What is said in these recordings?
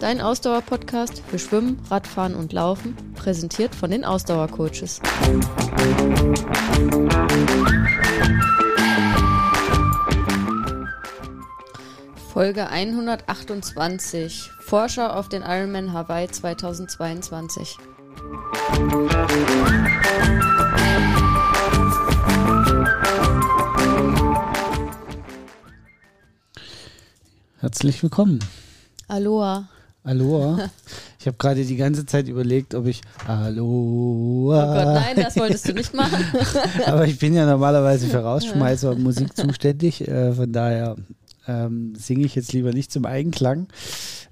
Dein Ausdauer-Podcast für Schwimmen, Radfahren und Laufen, präsentiert von den Ausdauercoaches. Folge 128. Vorschau auf den Ironman Hawaii 2022. Herzlich willkommen. Aloha. Aloha. Ich habe gerade die ganze Zeit überlegt, ob ich Aloha. Oh Gott, nein, das wolltest du nicht machen. Aber ich bin ja normalerweise für Rausschmeißer und Musik zuständig. Äh, von daher ähm, singe ich jetzt lieber nicht zum Eigenklang,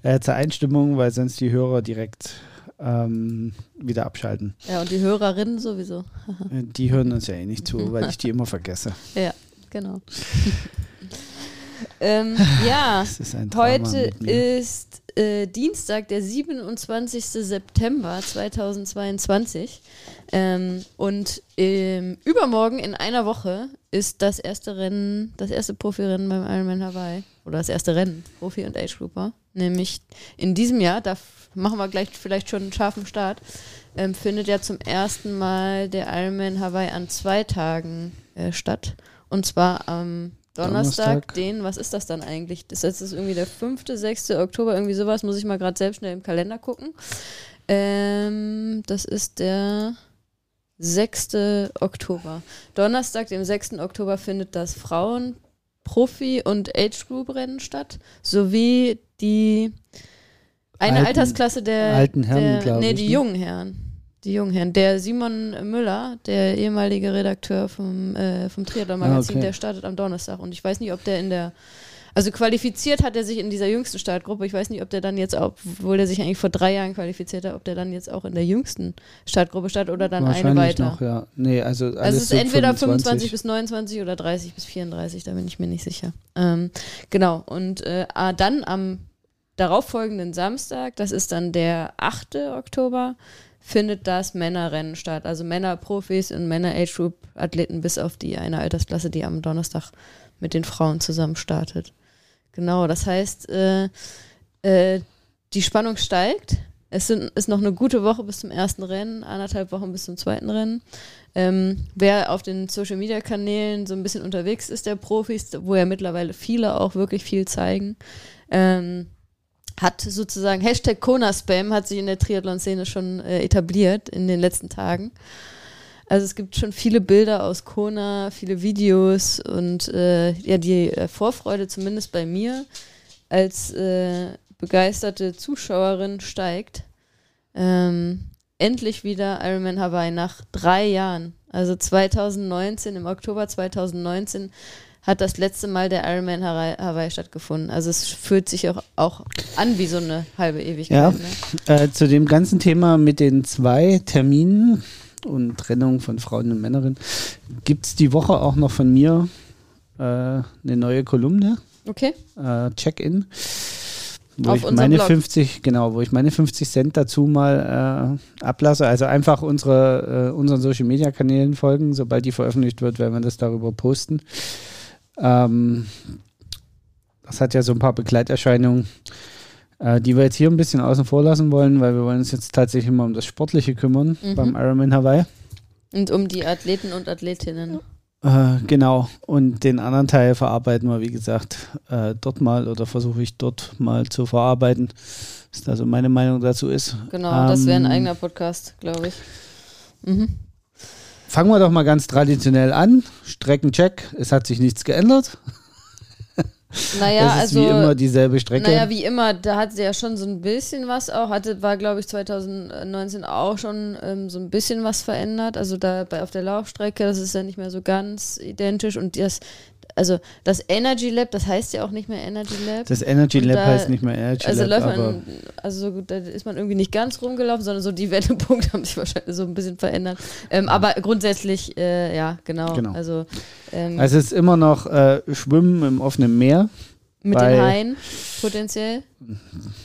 äh, zur Einstimmung, weil sonst die Hörer direkt ähm, wieder abschalten. Ja, und die Hörerinnen sowieso. Äh, die hören uns ja eh nicht zu, weil ich die immer vergesse. Ja, genau. Ähm, ja, ist heute ist äh, Dienstag, der 27. September 2022. Ähm, und ähm, übermorgen in einer Woche ist das erste Rennen, das erste Profirennen beim Ironman Hawaii. Oder das erste Rennen, Profi und Age Grouper. Nämlich in diesem Jahr, da machen wir gleich vielleicht schon einen scharfen Start, ähm, findet ja zum ersten Mal der Ironman Hawaii an zwei Tagen äh, statt. Und zwar am Donnerstag, Donnerstag. den, was ist das dann eigentlich? Das ist jetzt irgendwie der 5., 6. Oktober, irgendwie sowas, muss ich mal gerade selbst schnell im Kalender gucken. Ähm, das ist der 6. Oktober. Donnerstag, dem 6. Oktober, findet das Frauen, Profi- und Age-Group-Rennen statt, sowie die eine Alten- Altersklasse der alten Herren, der, nee, ich, die ne? jungen Herren. Die jungen Herren. Der Simon Müller, der ehemalige Redakteur vom, äh, vom Triathlon-Magazin, Ah, okay. der startet am Donnerstag. Und ich weiß nicht, ob der in der also qualifiziert hat er sich in dieser jüngsten Startgruppe. Ich weiß nicht, ob der dann jetzt auch, obwohl er sich eigentlich vor drei Jahren qualifiziert hat, ob der dann jetzt auch in der jüngsten Startgruppe startet oder dann eine weiter. noch, ja. Nee, also alles Also es ist so entweder 25 bis 29 oder 30 bis 34, da bin ich mir nicht sicher. Ähm, genau, und äh, ah, dann am darauffolgenden Samstag, das ist dann der 8. Oktober, findet das Männerrennen statt. Also Männerprofis und Männer-Age-Group-Athleten bis auf die eine Altersklasse, die am Donnerstag mit den Frauen zusammen startet. Genau, das heißt, äh, äh, die Spannung steigt. Es sind, ist noch eine gute Woche bis zum ersten Rennen, anderthalb Wochen bis zum zweiten Rennen. Ähm, wer auf den Social Media Kanälen so ein bisschen unterwegs ist, der Profis, wo ja mittlerweile viele auch wirklich viel zeigen, ähm, hat sozusagen Hashtag Kona-Spam hat sich in der Triathlon-Szene schon äh, etabliert in den letzten Tagen. Also es gibt schon viele Bilder aus Kona, viele Videos und äh, ja, die äh, Vorfreude zumindest bei mir als äh, begeisterte Zuschauerin steigt. Ähm, endlich wieder Ironman Hawaii nach drei Jahren. Also 2019, im Oktober 2019 hat das letzte Mal der Ironman Hawaii, Hawaii stattgefunden. Also es fühlt sich auch, auch an wie so eine halbe Ewigkeit. Ja. Ne? Äh, zu dem ganzen Thema mit den zwei Terminen und Trennung von Frauen und Männern gibt es die Woche auch noch von mir äh, eine neue Kolumne, Okay. äh, Check-in. Wo Auf ich meine Blog. 50, genau, wo ich meine 50 Cent dazu mal äh, ablasse. Also einfach unsere, äh, unseren Social Media Kanälen folgen. Sobald die veröffentlicht wird, werden wir das darüber posten. Ähm, das hat ja so ein paar Begleiterscheinungen, äh, die wir jetzt hier ein bisschen außen vor lassen wollen, weil wir wollen uns jetzt tatsächlich mal um das Sportliche kümmern Mhm. beim Ironman Hawaii. Und um die Athleten und Athletinnen. Äh, genau. Und den anderen Teil verarbeiten wir, wie gesagt, äh, dort mal oder versuche ich dort mal zu verarbeiten, was da so meine Meinung dazu ist. Genau, das wäre ein Ähm, eigener Podcast, glaube ich. Mhm. Fangen wir doch mal ganz traditionell an. Streckencheck. Es hat sich nichts geändert. Naja, das ist also. wie immer dieselbe Strecke. Naja, wie immer, da hat sie ja schon so ein bisschen was auch, hatte, war glaube ich 2019 auch schon ähm, so ein bisschen was verändert. Also da bei, auf der Laufstrecke, das ist ja nicht mehr so ganz identisch und das, also das Energy Lab, das heißt ja auch nicht mehr Energy Lab. das Energy Lab da- heißt nicht mehr Energy also Lab, läuft man, also so gut, da ist man irgendwie nicht ganz rumgelaufen, sondern so die Wendepunkte haben sich wahrscheinlich so ein bisschen verändert. Ähm, aber grundsätzlich, äh, ja, genau. Genau. Also ähm, also es ist immer noch äh, Schwimmen im offenen Meer. Mit den Haien potenziell.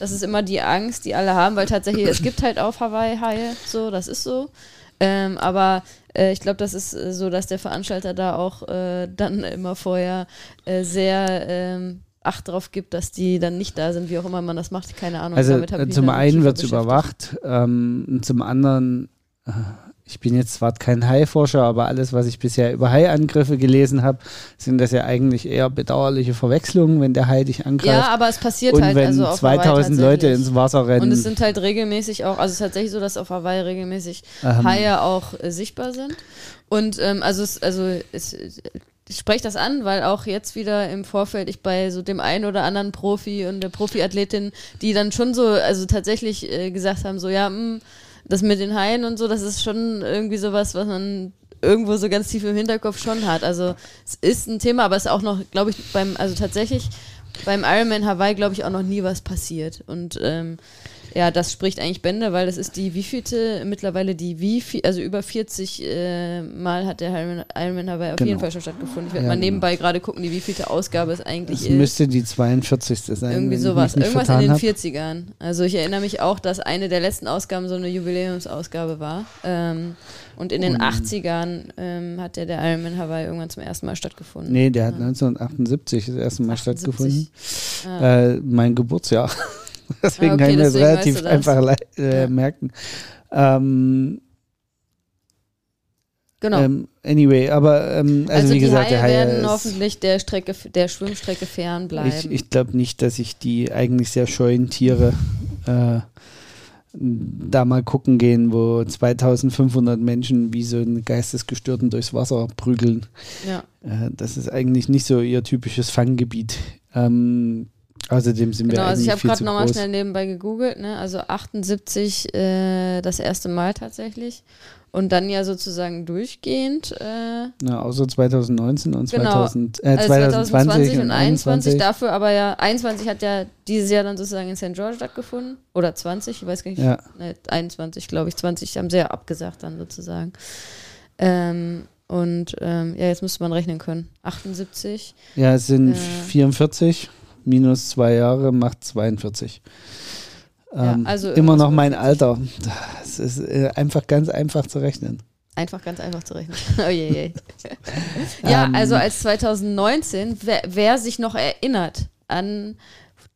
Das ist immer die Angst, die alle haben, weil tatsächlich, es gibt halt auf Hawaii Haie, so, das ist so. Ähm, aber äh, ich glaube, das ist äh, so, dass der Veranstalter da auch äh, dann immer vorher äh, sehr ähm, Acht drauf gibt, dass die dann nicht da sind, wie auch immer man das macht, keine Ahnung. Also äh, zum einen wird es überwacht, ähm, zum anderen, äh, ich bin jetzt zwar kein Haiforscher, aber alles, was ich bisher über Haiangriffe gelesen habe, sind das ja eigentlich eher bedauerliche Verwechslungen, wenn der Hai dich angreift. Ja, aber es passiert und halt wenn also auf Hawaii 2000 Leute ins Wasser rennen. Und es sind halt regelmäßig auch, also es ist tatsächlich so, dass auf Hawaii regelmäßig Ähm. Haie auch äh, sichtbar sind. Und ähm, also es, also es, ich spreche das an, weil auch jetzt wieder im Vorfeld ich bei so dem einen oder anderen Profi und der Profiathletin, die dann schon so, also tatsächlich äh, gesagt haben, so ja, mh, das mit den Haien und so, das ist schon irgendwie sowas, was man irgendwo so ganz tief im Hinterkopf schon hat. Also es ist ein Thema, aber es ist auch noch, glaube ich, beim, also tatsächlich beim Ironman Hawaii, glaube ich, auch noch nie was passiert. Und ähm, ja, das spricht eigentlich Bände, weil das ist die wievielte, mittlerweile die wie viel, also über 40 äh, Mal hat der Ironman, Ironman Hawaii auf Genau. jeden Fall schon stattgefunden. Ich werde Ja, mal genau. nebenbei gerade gucken, die wievielte Ausgabe es eigentlich es ist. müsste die 42. sein. Irgendwie sowas. Irgendwas in den hab. 40ern. Also ich erinnere mich auch, dass eine der letzten Ausgaben so eine Jubiläumsausgabe war. Ähm, und in den Und- 80ern ähm, hat ja der Ironman Hawaii irgendwann zum ersten Mal stattgefunden. Nee, der hat Ja. 1978 das erste Mal 78. stattgefunden. Ah. Äh, mein Geburtsjahr. deswegen Ah, okay, kann ich mir das relativ einfach äh, Ja. merken. Ähm, genau. ähm, anyway, aber ähm, also, also wie die gesagt, Haie der Hai werden hoffentlich der Strecke, der Schwimmstrecke fernbleiben. Ich, ich glaube nicht, dass ich die eigentlich sehr scheuen Tiere äh, da mal gucken gehen, wo 2500 Menschen wie so ein Geistesgestörten durchs Wasser prügeln. ja. Äh, das ist eigentlich nicht so ihr typisches Fanggebiet. Ähm, außerdem sind Genau, wir also ich habe gerade nochmal schnell nebenbei gegoogelt, ne? Also 78 äh, das erste Mal tatsächlich. Und dann ja sozusagen durchgehend. Äh, Na, außer 2019 und Genau. 2000, äh, also 2020, 2020 und und 21 2021. dafür, aber ja, 21 hat ja dieses Jahr dann sozusagen in St. George stattgefunden. Oder 20, ich weiß gar nicht. Ja. Ne, 21, glaube ich. 20 haben sie ja abgesagt dann sozusagen. Ähm, und ähm, ja, jetzt müsste man rechnen können. 78. Ja, es sind Äh. 44 minus zwei Jahre macht 42. Ja, Ähm, also immer irgendwas noch mein Alter. Das ist äh, einfach ganz einfach zu rechnen. Einfach ganz einfach zu rechnen. oh je, je. ja, Ähm. also als 2019, wer, wer sich noch erinnert an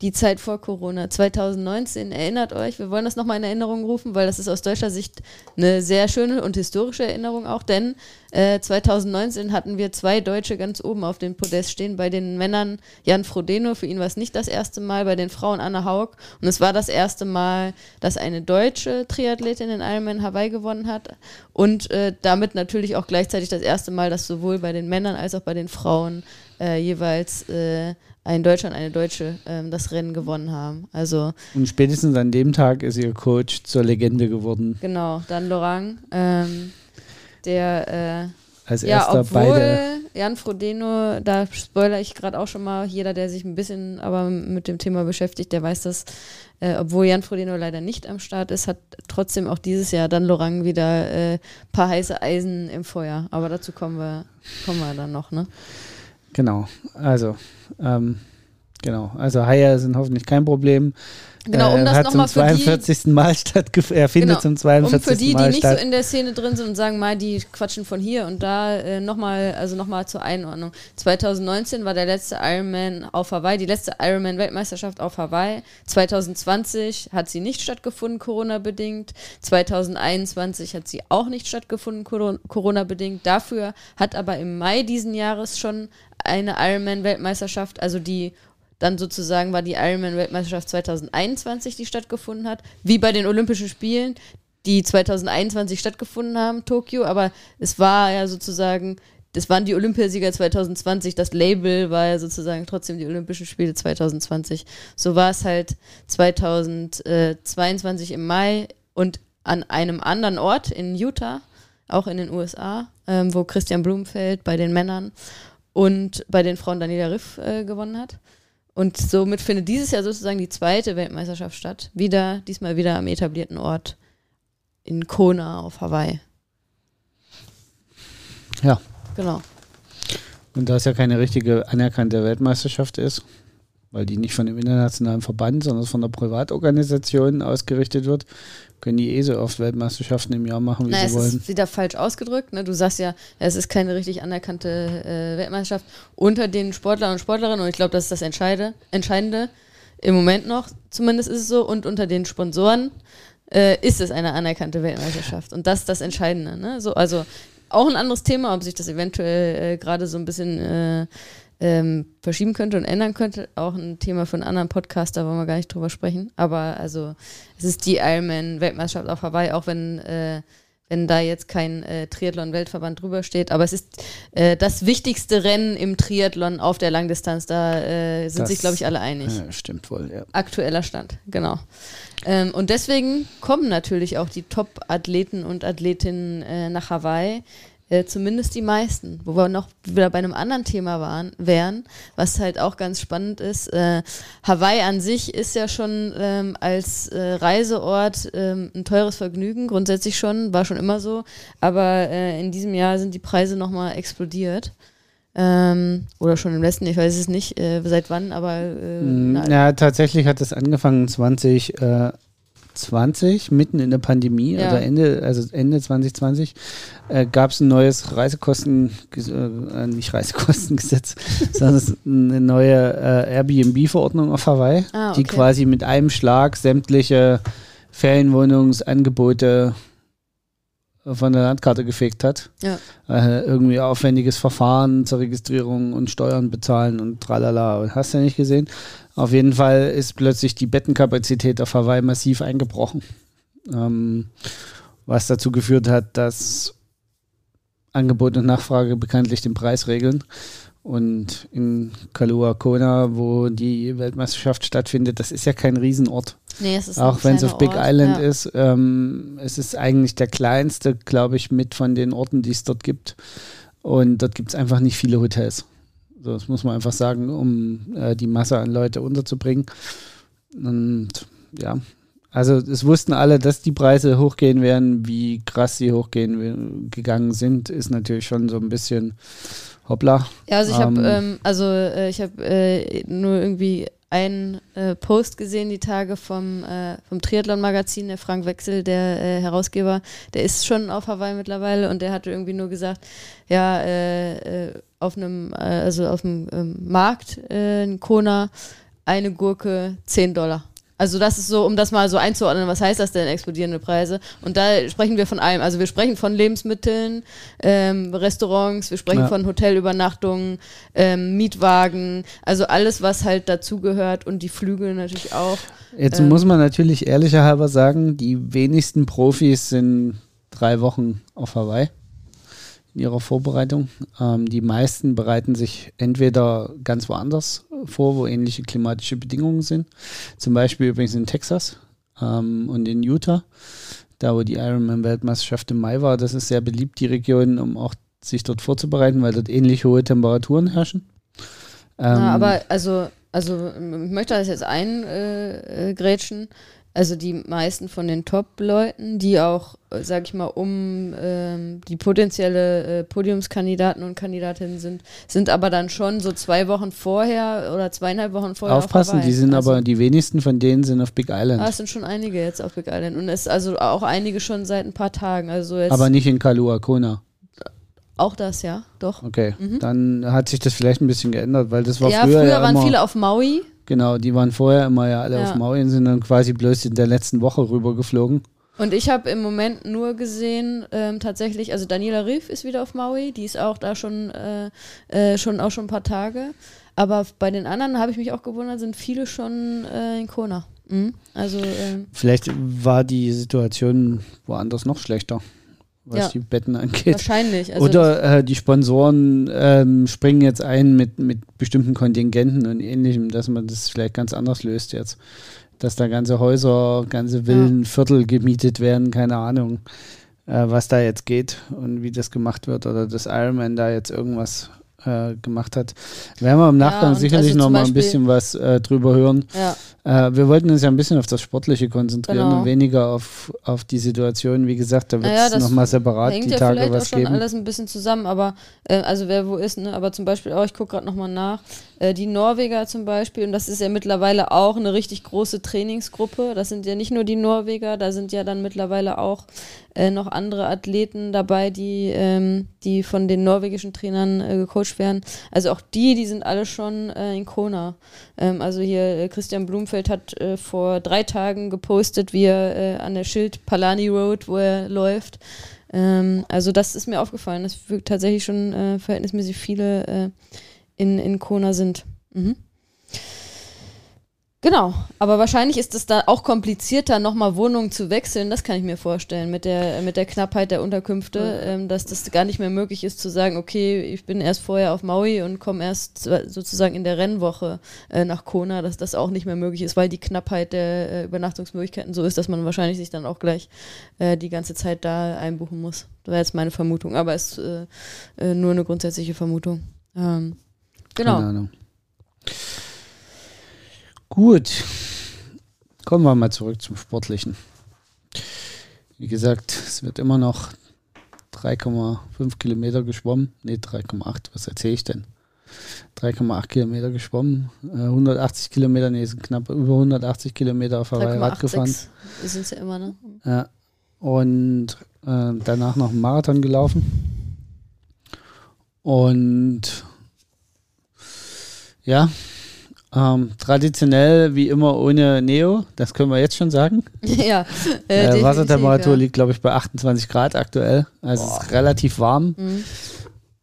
die Zeit vor Corona, 2019, erinnert euch, wir wollen das nochmal in Erinnerung rufen, weil das ist aus deutscher Sicht eine sehr schöne und historische Erinnerung auch, denn äh, 2019 hatten wir zwei Deutsche ganz oben auf dem Podest stehen, bei den Männern. Jan Frodeno, für ihn war es nicht das erste Mal, bei den Frauen Anna Haug. Und es war das erste Mal, dass eine deutsche Triathletin in Ironman Hawaii gewonnen hat. Und äh, damit natürlich auch gleichzeitig das erste Mal, dass sowohl bei den Männern als auch bei den Frauen äh, jeweils äh, ein Deutscher und eine Deutsche ähm, das Rennen gewonnen haben. Also Und spätestens an dem Tag ist ihr Coach zur Legende geworden. genau, dann Lorang, ähm, der äh, Als ja, erster obwohl beide. Jan Frodeno, da spoiler ich gerade auch schon mal, jeder, der sich ein bisschen aber mit dem Thema beschäftigt, der weiß das, äh, obwohl Jan Frodeno leider nicht am Start ist, hat trotzdem auch dieses Jahr dann Lorang wieder ein äh, paar heiße Eisen im Feuer. Aber dazu kommen wir, kommen wir dann noch, ne? Genau. Also, ähm, genau. Also Haie sind hoffentlich kein Problem. Genau, um Äh, das hat nochmal zum für die, 42. Mal stattgefunden. Er findet Genau. zum um 42. für die, die nicht so in der Szene drin sind und sagen, mal, die quatschen von hier und da, äh, nochmal, also nochmal zur Einordnung. 2019 war der letzte Ironman auf Hawaii, die letzte Ironman-Weltmeisterschaft auf Hawaii. 2020 hat sie nicht stattgefunden, Corona-bedingt. 2021 hat sie auch nicht stattgefunden, Coro- Corona-bedingt. Dafür hat aber im Mai diesen Jahres schon eine Ironman-Weltmeisterschaft, also die dann sozusagen war die Ironman-Weltmeisterschaft 2021, die stattgefunden hat, wie bei den Olympischen Spielen, die 2021 stattgefunden haben, Tokio, aber es war ja sozusagen, das waren die Olympiasieger 2020, das Label war ja sozusagen trotzdem die Olympischen Spiele 2020. So war es halt 2022 im Mai und an einem anderen Ort in Utah, auch in den USA, ähm, wo Christian Blumenfeld bei den Männern und bei den Frauen Daniela Riff äh, gewonnen hat. Und somit findet dieses Jahr sozusagen die zweite Weltmeisterschaft statt. Wieder, diesmal wieder am etablierten Ort in Kona auf Hawaii. Ja. Genau. Und da es ja keine richtige anerkannte Weltmeisterschaft ist, weil die nicht von dem internationalen Verband, sondern von der Privatorganisation ausgerichtet wird, können die eh so oft Weltmeisterschaften im Jahr machen, wie naja, sie es wollen. ist wieder falsch ausgedrückt. Ne? Du sagst ja, es ist keine richtig anerkannte äh, Weltmeisterschaft unter den Sportlern und Sportlerinnen und ich glaube, das ist das Entscheide, Entscheidende. Im Moment noch, zumindest ist es so, und unter den Sponsoren äh, ist es eine anerkannte Weltmeisterschaft. Und das ist das Entscheidende. Ne? So, also auch ein anderes Thema, ob sich das eventuell äh, gerade so ein bisschen äh, ähm, verschieben könnte und ändern könnte. Auch ein Thema für einen anderen Podcast, da wollen wir gar nicht drüber sprechen. Aber also es ist die Ironman-Weltmeisterschaft auf Hawaii, auch wenn, äh, wenn da jetzt kein äh, Triathlon-Weltverband drüber steht. Aber es ist äh, das wichtigste Rennen im Triathlon auf der Langdistanz. Da äh, sind Das- sich, glaube ich, alle einig. Ja, stimmt wohl, ja. Aktueller Stand, genau. Ähm, und deswegen kommen natürlich auch die Top-Athleten und Athletinnen äh, nach Hawaii, äh, zumindest die meisten. Wo wir noch wieder bei einem anderen Thema waren, wären, was halt auch ganz spannend ist. Äh, Hawaii an sich ist ja schon ähm, als äh, Reiseort ähm, ein teures Vergnügen, grundsätzlich schon, war schon immer so. Aber äh, in diesem Jahr sind die Preise nochmal explodiert. Ähm, oder schon im letzten, ich weiß es nicht, äh, seit wann, aber äh, Mm, Ja, tatsächlich hat es angefangen 2020, mitten in der Pandemie, Ja. oder Ende, also Ende 2020, äh, gab es ein neues Reisekosten, äh, nicht Reisekostengesetz, sondern eine neue äh, Airbnb-Verordnung auf Hawaii, Ah, die okay. quasi mit einem Schlag sämtliche Ferienwohnungsangebote von der Landkarte gefegt hat. Ja. Äh, irgendwie aufwendiges Verfahren zur Registrierung und Steuern bezahlen und tralala. Hast du ja nicht gesehen? Auf jeden Fall ist plötzlich die Bettenkapazität auf Hawaii massiv eingebrochen. Ähm, was dazu geführt hat, dass Angebot und Nachfrage bekanntlich den Preis regeln. Und in Kalua Kona, wo die Weltmeisterschaft stattfindet, das ist ja kein Riesenort. Nee, es ist Auch wenn es auf Big Ort, Island ja. ist. Ähm, es ist eigentlich der kleinste, glaube ich, mit von den Orten, die es dort gibt. Und dort gibt es einfach nicht viele Hotels. So, das muss man einfach sagen, um äh, die Masse an Leute unterzubringen. Und ja, also es wussten alle, dass die Preise hochgehen werden. Wie krass sie hochgehen gegangen sind, ist natürlich schon so ein bisschen hoppla. Ja, also ich habe Ähm, ähm, also äh, ich habe äh, nur irgendwie einen äh, Post gesehen die Tage vom äh, vom Triathlon Magazin, der Frank Wechsel, der äh, Herausgeber, der ist schon auf Hawaii mittlerweile und der hatte irgendwie nur gesagt, ja, äh, äh, auf einem äh, also auf dem ähm, Markt in Kona eine Gurke 10 Dollar. Also das ist so, um das mal so einzuordnen, was heißt das denn, explodierende Preise? Und da sprechen wir von allem. Also wir sprechen von Lebensmitteln, ähm, Restaurants, wir sprechen Ja. von Hotelübernachtungen, ähm, Mietwagen, also alles, was halt dazugehört und die Flüge natürlich auch. Jetzt Ähm. muss man natürlich ehrlicher halber sagen, die wenigsten Profis sind drei Wochen auf Hawaii in ihrer Vorbereitung. Ähm, die meisten bereiten sich entweder ganz woanders vor, wo ähnliche klimatische Bedingungen sind. Zum Beispiel übrigens in Texas ähm, und in Utah, da wo die Ironman-Weltmeisterschaft im Mai war. Das ist sehr beliebt, die Region, um auch sich dort vorzubereiten, weil dort ähnlich hohe Temperaturen herrschen. Ähm, Ja, aber also, also ich möchte das jetzt eingrätschen. Äh. Also die meisten von den Top-Leuten, die auch, äh, sag ich mal, um ähm, die potenzielle äh, Podiumskandidaten und Kandidatinnen sind, sind aber dann schon so zwei Wochen vorher oder zweieinhalb Wochen vorher auf aufpassen, Hawaii. die sind also, aber, die wenigsten von denen sind auf Big Island. Ah, es sind schon einige jetzt auf Big Island und es also auch einige schon seit ein paar Tagen. Also jetzt Aber nicht in Kalua Kona. auch das, ja, doch. Okay, dann hat sich das vielleicht ein bisschen geändert, weil das war ja, früher, früher, ja waren immer, viele auf Maui. Genau, die waren vorher immer ja alle Ja. auf Maui und sind dann quasi bloß in der letzten Woche rübergeflogen. Und ich habe im Moment nur gesehen, ähm, tatsächlich, also Daniela Riff ist wieder auf Maui, die ist auch da schon, äh, äh, schon auch schon ein paar Tage. Aber bei den anderen habe ich mich auch gewundert, sind viele schon äh, in Kona. Mhm. Also ähm, Vielleicht war die Situation woanders noch schlechter, was Ja. die Betten angeht. wahrscheinlich. Also Oder äh, die Sponsoren ähm, springen jetzt ein mit, mit bestimmten Kontingenten und ähnlichem, dass man das vielleicht ganz anders löst jetzt. Dass da ganze Häuser, ganze Villen, Viertel gemietet werden, keine Ahnung, äh, was da jetzt geht und wie das gemacht wird oder dass Ironman da jetzt irgendwas äh, gemacht hat. Werden wir im Nachgang und sicherlich also noch mal ein bisschen was äh, drüber hören. ja. Äh, wir wollten uns ja ein bisschen auf das Sportliche konzentrieren Genau. und weniger auf, auf die Situation. Wie gesagt, da wird Naja, es das nochmal separat Hängt die ja Tage vielleicht auch was schon geben. alles ein bisschen zusammen, aber äh, also wer wo ist, ne? Aber zum Beispiel auch, ich gucke gerade nochmal nach, äh, die Norweger zum Beispiel, und das ist ja mittlerweile auch eine richtig große Trainingsgruppe. Das sind ja nicht nur die Norweger, da sind ja dann mittlerweile auch äh, noch andere Athleten dabei, die, ähm, die von den norwegischen Trainern äh, gecoacht werden. Also auch die, die sind alle schon äh, in Kona. Ähm, also hier äh, Christian Blumfeld hat äh, vor drei Tagen gepostet, wie er äh, an der Schild Palani Road, wo er läuft. Ähm, also das ist mir aufgefallen, dass tatsächlich schon verhältnismäßig viele in, in Kona sind. Mhm. Genau, aber wahrscheinlich ist es da auch komplizierter, nochmal Wohnungen zu wechseln. Das kann ich mir vorstellen, mit der, mit der Knappheit der Unterkünfte, ähm, dass das gar nicht mehr möglich ist zu sagen, okay, ich bin erst vorher auf Maui und komme erst so- sozusagen in der Rennwoche äh, nach Kona, dass das auch nicht mehr möglich ist, weil die Knappheit der äh, Übernachtungsmöglichkeiten so ist, dass man wahrscheinlich sich dann auch gleich äh, die ganze Zeit da einbuchen muss. Das wäre jetzt meine Vermutung, aber es ist äh, äh, nur eine grundsätzliche Vermutung. Ähm, genau. Keine Ahnung. Gut. Kommen wir mal zurück zum Sportlichen. Wie gesagt, es wird immer noch 3,5 Kilometer geschwommen. Nee, 3,8. Was erzähle ich denn? 3,8 Kilometer geschwommen. Äh, 180 Kilometer, nee, sind knapp über 180 Kilometer auf Hawaii Rad gefahren. 3,86 sind ja immer, ne? Ja. Und äh, danach noch einen Marathon gelaufen. Und ja, ähm, traditionell wie immer ohne Neo, das können wir jetzt schon sagen. ja. Äh, definitiv, Wassertemperatur ja. liegt, glaube ich, bei 28 Grad aktuell. Also es ist relativ warm. Mhm.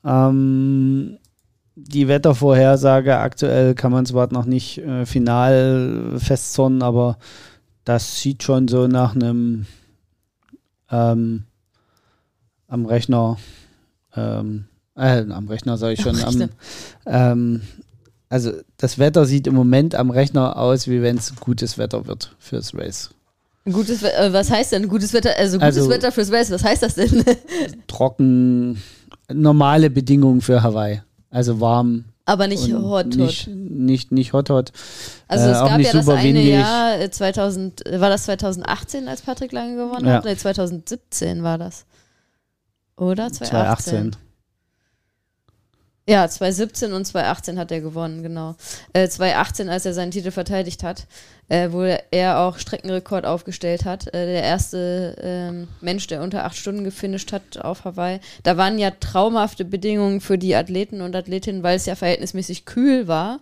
Ähm, die Wettervorhersage aktuell kann man zwar noch nicht äh, final festzornen, aber das sieht schon so nach einem ähm, am Rechner, ähm, äh, am Rechner sage ich Am schon, am, Rechner. Also das Wetter sieht im Moment am Rechner aus, wie wenn es gutes Wetter wird fürs Race. Gutes äh, was heißt denn gutes Wetter? Also gutes Also- Wetter fürs Race, was heißt das denn? Trocken, normale Bedingungen für Hawaii. Also warm, Aber nicht hot, hot. Nicht, nicht, nicht hot, hot. Also äh, es gab nicht ja das eine windig. Jahr, äh, 2000, äh, war das 2018, als Patrick Lange gewonnen Ja. hat? Nee, 2017 war das. Oder? 2018. 2018. Ja, 2017 und 2018 hat er gewonnen, genau. Äh, 2018, als er seinen Titel verteidigt hat, äh, wo er auch Streckenrekord aufgestellt hat. Äh, der erste ähm, Mensch, der unter acht Stunden gefinisht hat auf Hawaii. Da waren ja traumhafte Bedingungen für die Athleten und Athletinnen, weil es ja verhältnismäßig kühl war.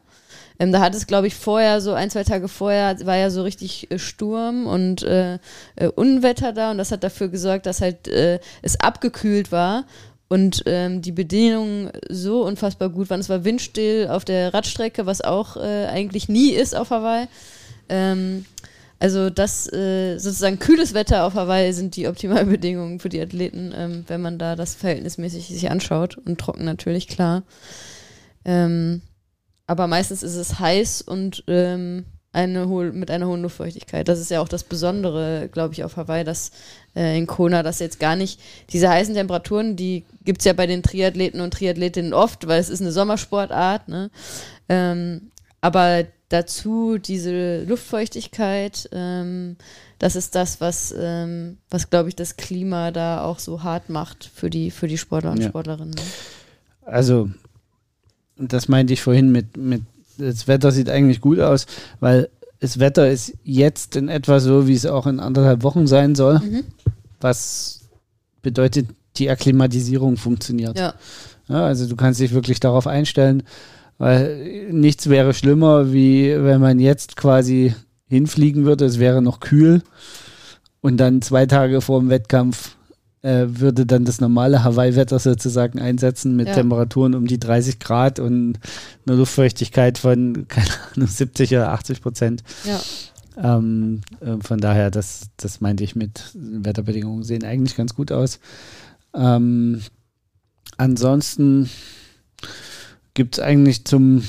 Ähm, da hat es, glaube ich, vorher, so ein, zwei Tage vorher, war ja so richtig äh, Sturm und äh, äh, Unwetter da und das hat dafür gesorgt, dass halt äh, es abgekühlt war und ähm, die Bedingungen so unfassbar gut waren. Es war windstill auf der Radstrecke, was auch äh, eigentlich nie ist auf Hawaii. Ähm, also das äh, sozusagen kühles Wetter auf Hawaii sind die optimalen Bedingungen für die Athleten, ähm, wenn man da das verhältnismäßig sich anschaut und trocken natürlich klar. Ähm, aber meistens ist es heiß und ähm, eine hohe, mit einer hohen Luftfeuchtigkeit. Das ist ja auch das Besondere, glaube ich, auf Hawaii, dass äh, in Kona, dass jetzt gar nicht diese heißen Temperaturen, die gibt es ja bei den Triathleten und Triathletinnen oft, weil es ist eine Sommersportart, ne? Ähm, aber dazu diese Luftfeuchtigkeit, ähm, das ist das, was, ähm, was glaube ich, das Klima da auch so hart macht für die, für die Sportler und Ja. Sportlerinnen. Ne? Also, das meinte ich vorhin mit, mit, das Wetter sieht eigentlich gut aus, weil das Wetter ist jetzt in etwa so, wie es auch in anderthalb Wochen sein soll. Mhm. Was bedeutet, die Akklimatisierung funktioniert. Ja. Ja, also du kannst dich wirklich darauf einstellen, weil nichts wäre schlimmer, wie wenn man jetzt quasi hinfliegen würde, es wäre noch kühl und dann zwei Tage vor dem Wettkampf äh, würde dann das normale Hawaii-Wetter sozusagen einsetzen mit Ja. Temperaturen um die 30 Grad und einer Luftfeuchtigkeit von, keine Ahnung, 70 oder 80 Prozent. Ja. Ähm, äh, von daher, das, das meinte ich mit Wetterbedingungen sehen eigentlich ganz gut aus. Ähm, ansonsten gibt es eigentlich zum,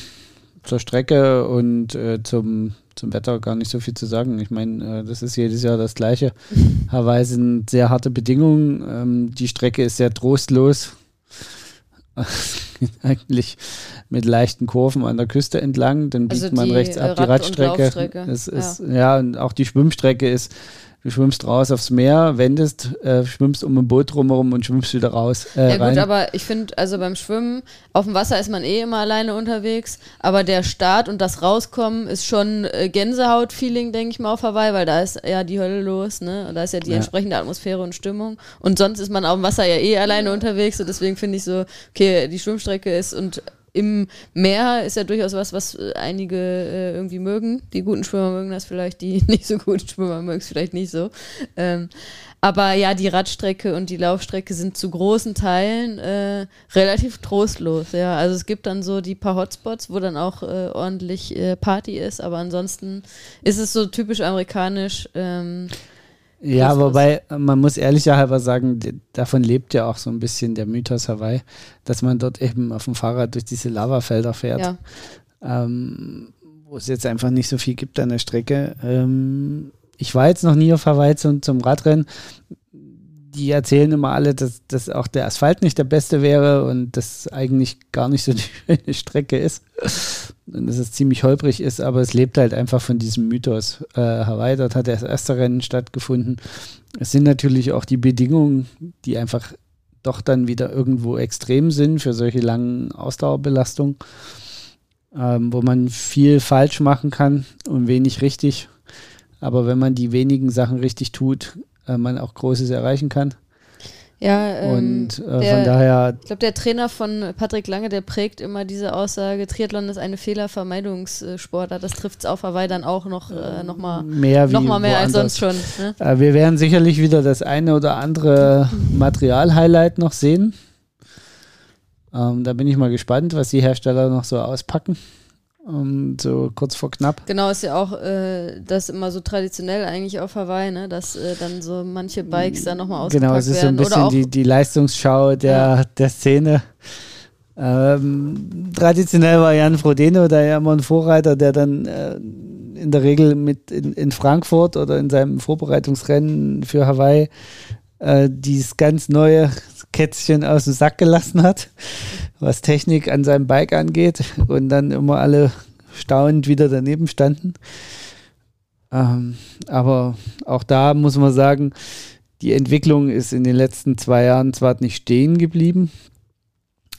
zur Strecke und äh, zum, zum Wetter gar nicht so viel zu sagen. Ich meine, äh, das ist jedes Jahr das Gleiche. Hawaii sind sehr harte Bedingungen. Ähm, die Strecke ist sehr trostlos. eigentlich mit leichten Kurven an der Küste entlang. Dann biegt Also man rechts ab die Rad- Radstrecke. Laufstrecke. Es Ja. ist, ja. und auch die Schwimmstrecke ist, du schwimmst raus aufs Meer, wendest, äh, schwimmst um ein Boot drumherum und schwimmst wieder raus. Äh, Ja gut, rein. aber ich finde, also beim Schwimmen, auf dem Wasser ist man eh immer alleine unterwegs, aber der Start und das Rauskommen ist schon äh, Gänsehaut-Feeling, denke ich mal, auf Hawaii, weil da ist ja die Hölle los, ne? Und da ist ja die Ja. entsprechende Atmosphäre und Stimmung. Und sonst ist man auf dem Wasser ja eh alleine unterwegs und deswegen finde ich so, okay, die Schwimmstrecke ist und im Meer ist ja durchaus was, was äh, einige äh, irgendwie mögen. Die guten Schwimmer mögen das vielleicht, die nicht so guten Schwimmer mögen es vielleicht nicht so. Ähm, aber ja, die Radstrecke und die Laufstrecke sind zu großen Teilen äh, relativ trostlos. Ja, also es gibt dann so die paar Hotspots, wo dann auch äh, ordentlich äh, Party ist, aber ansonsten ist es so typisch amerikanisch. Ähm, Ja, Kurzfrist. wobei man muss ehrlicherhalber sagen, davon lebt ja auch so ein bisschen der Mythos Hawaii, dass man dort eben auf dem Fahrrad durch diese Lavafelder fährt, ja. ähm, wo es jetzt einfach nicht so viel gibt an der Strecke. Ähm, ich war jetzt noch nie auf Hawaii zum, zum Radrennen. Die erzählen immer alle, dass, dass auch der Asphalt nicht der beste wäre und das eigentlich gar nicht so die schöne Strecke ist und dass es ziemlich holprig ist, aber es lebt halt einfach von diesem Mythos. Äh, Hawaii, dort hat das erste Rennen stattgefunden. Es sind natürlich auch die Bedingungen, die einfach doch dann wieder irgendwo extrem sind für solche langen Ausdauerbelastungen, ähm, wo man viel falsch machen kann und wenig richtig. Aber wenn man die wenigen Sachen richtig tut, man auch Großes erreichen kann. Ja, ähm, und äh, der- von daher ich glaube, der Trainer von Patrick Lange, der prägt immer diese Aussage, Triathlon ist eine Fehlervermeidungssportart. Das trifft es auf Hawaii dann auch noch, äh, noch mal, mehr noch mal mehr als sonst schon. Ne? Äh, wir werden sicherlich wieder das eine oder andere Material-Highlight noch sehen. Ähm, da bin ich mal gespannt, was die Hersteller noch so auspacken. Ähm, so kurz vor knapp. Genau, ist ja auch äh, das immer so traditionell eigentlich auf Hawaii, ne? dass äh, dann so manche Bikes dann nochmal ausgepackt Genau, es ist so ein werden. Bisschen die, die Leistungsschau der, der Szene. Ähm, traditionell war Jan Frodeno da ja immer ein Vorreiter, der dann äh, in der Regel mit in, in Frankfurt oder in seinem Vorbereitungsrennen für Hawaii äh, dieses ganz neue Kätzchen aus dem Sack gelassen hat, was Technik an seinem Bike angeht und dann immer alle staunend wieder daneben standen. Ähm, aber auch da muss man sagen, die Entwicklung ist in den letzten zwei Jahren zwar nicht stehen geblieben,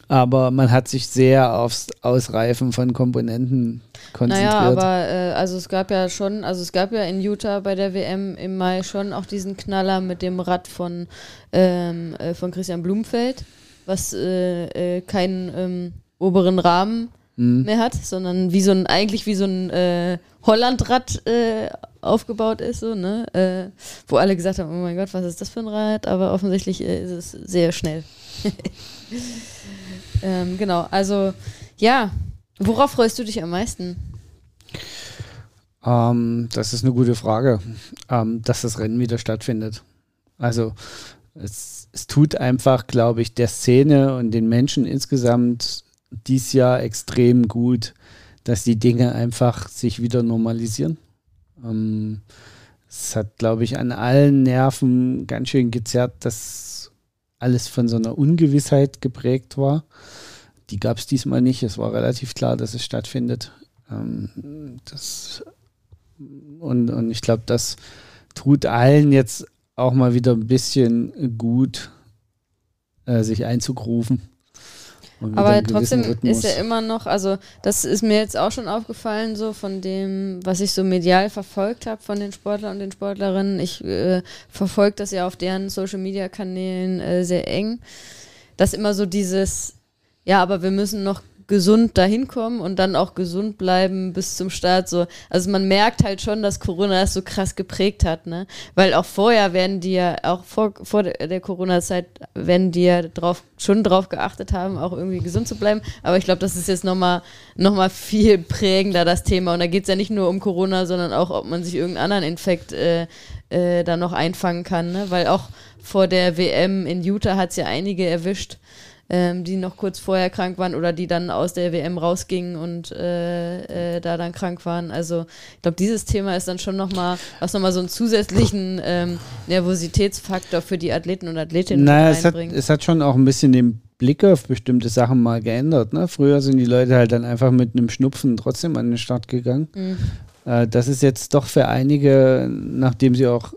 aber man hat sich sehr aufs Ausreifen von Komponenten konzentriert. naja, aber äh, also es gab ja schon, also es gab ja in Utah bei der WM im Mai schon auch diesen Knaller mit dem Rad von, ähm, äh, von Christian Blumfeld, was äh, äh, keinen ähm, oberen Rahmen Mhm. mehr hat, sondern wie so ein, eigentlich wie so ein äh, Hollandrad äh, aufgebaut ist, so, ne? Wo alle gesagt haben, oh mein Gott, was ist das für ein Rad? Aber offensichtlich ist es sehr schnell. ähm, genau, also ja, worauf freust du dich am meisten? Ähm, das ist eine gute Frage, ähm, dass das Rennen wieder stattfindet. Also es, es tut einfach, glaube ich, der Szene und den Menschen insgesamt dies Jahr extrem gut, dass die Dinge einfach sich wieder normalisieren. Ähm, es hat, glaube ich, an allen Nerven ganz schön gezerrt, dass alles von so einer Ungewissheit geprägt war. Die gab es diesmal nicht. Es war relativ klar, dass es stattfindet. Ähm, das und, und ich glaube, das tut allen jetzt auch mal wieder ein bisschen gut, äh, sich einzugrufen. Aber trotzdem ist ja immer noch, also das ist mir jetzt auch schon aufgefallen, so von dem, was ich so medial verfolgt habe von den Sportlern und den Sportlerinnen. Ich äh, verfolge das ja auf deren Social-Media-Kanälen äh, sehr eng, dass immer so dieses, ja, aber wir müssen noch gesund dahin kommen und dann auch gesund bleiben bis zum Start. So. Also man merkt halt schon, dass Corona das so krass geprägt hat, ne? Weil auch vorher werden die ja, auch vor, vor der Corona-Zeit werden die ja drauf, schon drauf geachtet haben, auch irgendwie gesund zu bleiben. Aber ich glaube, das ist jetzt nochmal noch mal viel prägender, das Thema. Und da geht es ja nicht nur um Corona, sondern auch, ob man sich irgendeinen anderen Infekt äh, äh, da noch einfangen kann, ne? Weil auch vor der WM in Utah hat es ja einige erwischt ähm, die noch kurz vorher krank waren oder die dann aus der WM rausgingen und äh, äh, da dann krank waren. Also ich glaube, dieses Thema ist dann schon nochmal, was nochmal so einen zusätzlichen ähm, Nervositätsfaktor für die Athleten und Athletinnen Naja, es hat, es hat schon auch ein bisschen den Blicke auf bestimmte Sachen mal geändert. Ne? Früher sind die Leute halt dann einfach mit einem Schnupfen trotzdem an den Start gegangen. Mhm. Äh, das ist jetzt doch für einige, nachdem sie auch,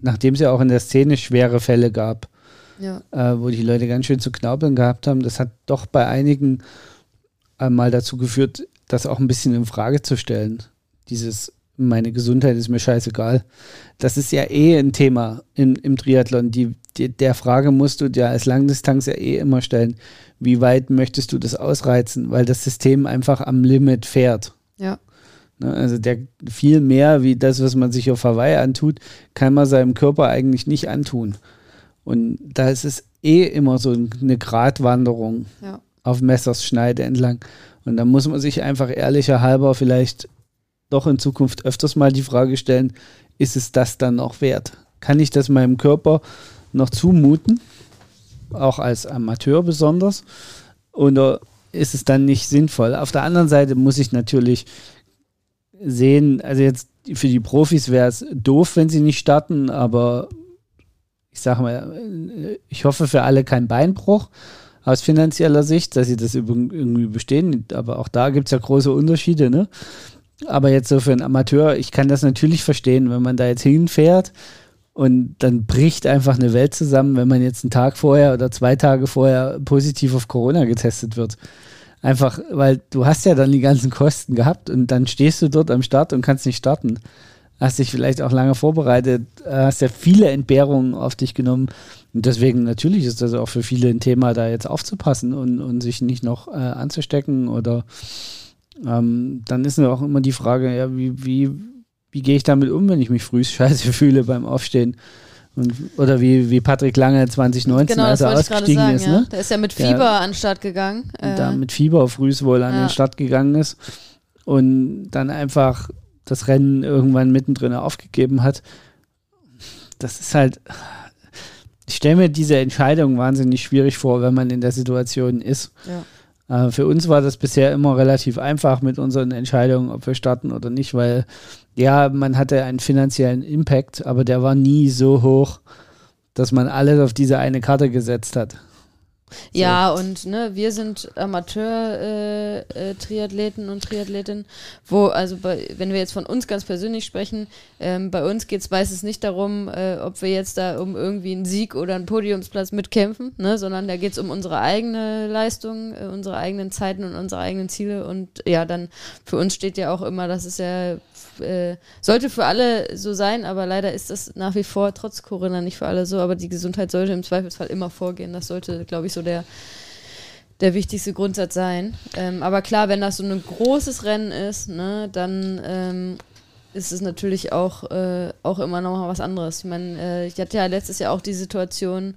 nachdem sie auch in der Szene schwere Fälle gab, ja. äh, wo die Leute ganz schön zu knaubeln gehabt haben, das hat doch bei einigen äh, mal dazu geführt, das auch ein bisschen in Frage zu stellen. Dieses meine Gesundheit ist mir scheißegal. Das ist ja eh ein Thema im, im Triathlon. Die, die, der Frage musst du dir als Langdistanz ja eh immer stellen, wie weit möchtest du das ausreizen, weil das System einfach am Limit fährt. Ja. Ne, also der viel mehr wie das, was man sich auf Hawaii antut, kann man seinem Körper eigentlich nicht antun. Und da ist es eh immer so eine Gratwanderung ja. auf Messers Schneide entlang. Und da muss man sich einfach ehrlicher halber vielleicht doch in Zukunft öfters mal die Frage stellen, ist es das dann noch wert? Kann ich das meinem Körper noch zumuten? Auch als Amateur besonders? Oder ist es dann nicht sinnvoll? Auf der anderen Seite muss ich natürlich sehen, also jetzt für die Profis wäre es doof, wenn sie nicht starten, aber ich sage mal, ich hoffe für alle kein Beinbruch aus finanzieller Sicht, dass sie das irgendwie bestehen. Aber auch da gibt es ja große Unterschiede. Ne? Aber jetzt so für einen Amateur, ich kann das natürlich verstehen, wenn man da jetzt hinfährt und dann bricht einfach eine Welt zusammen, wenn man jetzt einen Tag vorher oder zwei Tage vorher positiv auf Corona getestet wird. Einfach, weil du hast ja dann die ganzen Kosten gehabt und dann stehst du dort am Start und kannst nicht starten. Hast dich vielleicht auch lange vorbereitet, hast ja viele Entbehrungen auf dich genommen. Und deswegen natürlich ist das auch für viele ein Thema, da jetzt aufzupassen und, und sich nicht noch äh, anzustecken oder ähm, dann ist ja auch immer die Frage, ja, wie, wie, wie gehe ich damit um, wenn ich mich früh scheiße fühle beim Aufstehen? Und, oder wie, wie Patrick Lange 2019, genau, als er ausgestiegen sagen, ist. Ja. Ne? Der ist ja mit Fieber der, an den Start gegangen. Äh, da mit Fieber frühs wohl an ja. den Start gegangen ist und dann einfach das Rennen irgendwann mittendrin aufgegeben hat. Das ist halt, ich stelle mir diese Entscheidung wahnsinnig schwierig vor, wenn man in der Situation ist. Ja. Äh, für uns war das bisher immer relativ einfach mit unseren Entscheidungen, ob wir starten oder nicht, weil ja, man hatte einen finanziellen Impact, aber der war nie so hoch, dass man alles auf diese eine Karte gesetzt hat. So. Ja, und ne, wir sind Amateur-Triathleten äh, äh, und Triathletinnen, wo, also bei, wenn wir jetzt von uns ganz persönlich sprechen, ähm, bei uns geht es meistens nicht darum, äh, ob wir jetzt da um irgendwie einen Sieg oder einen Podiumsplatz mitkämpfen, ne, sondern da geht es um unsere eigene Leistung, äh, unsere eigenen Zeiten und unsere eigenen Ziele. Und ja, dann für uns steht ja auch immer, das ist ja äh, sollte für alle so sein, aber leider ist das nach wie vor trotz Corona nicht für alle so. Aber die Gesundheit sollte im Zweifelsfall immer vorgehen. Das sollte, glaube ich, so der, der wichtigste Grundsatz sein. Ähm, aber klar, wenn das so ein großes Rennen ist, ne, dann ähm, ist es natürlich auch, äh, auch immer noch mal was anderes. Ich meine, äh, ich hatte ja letztes Jahr auch die Situation,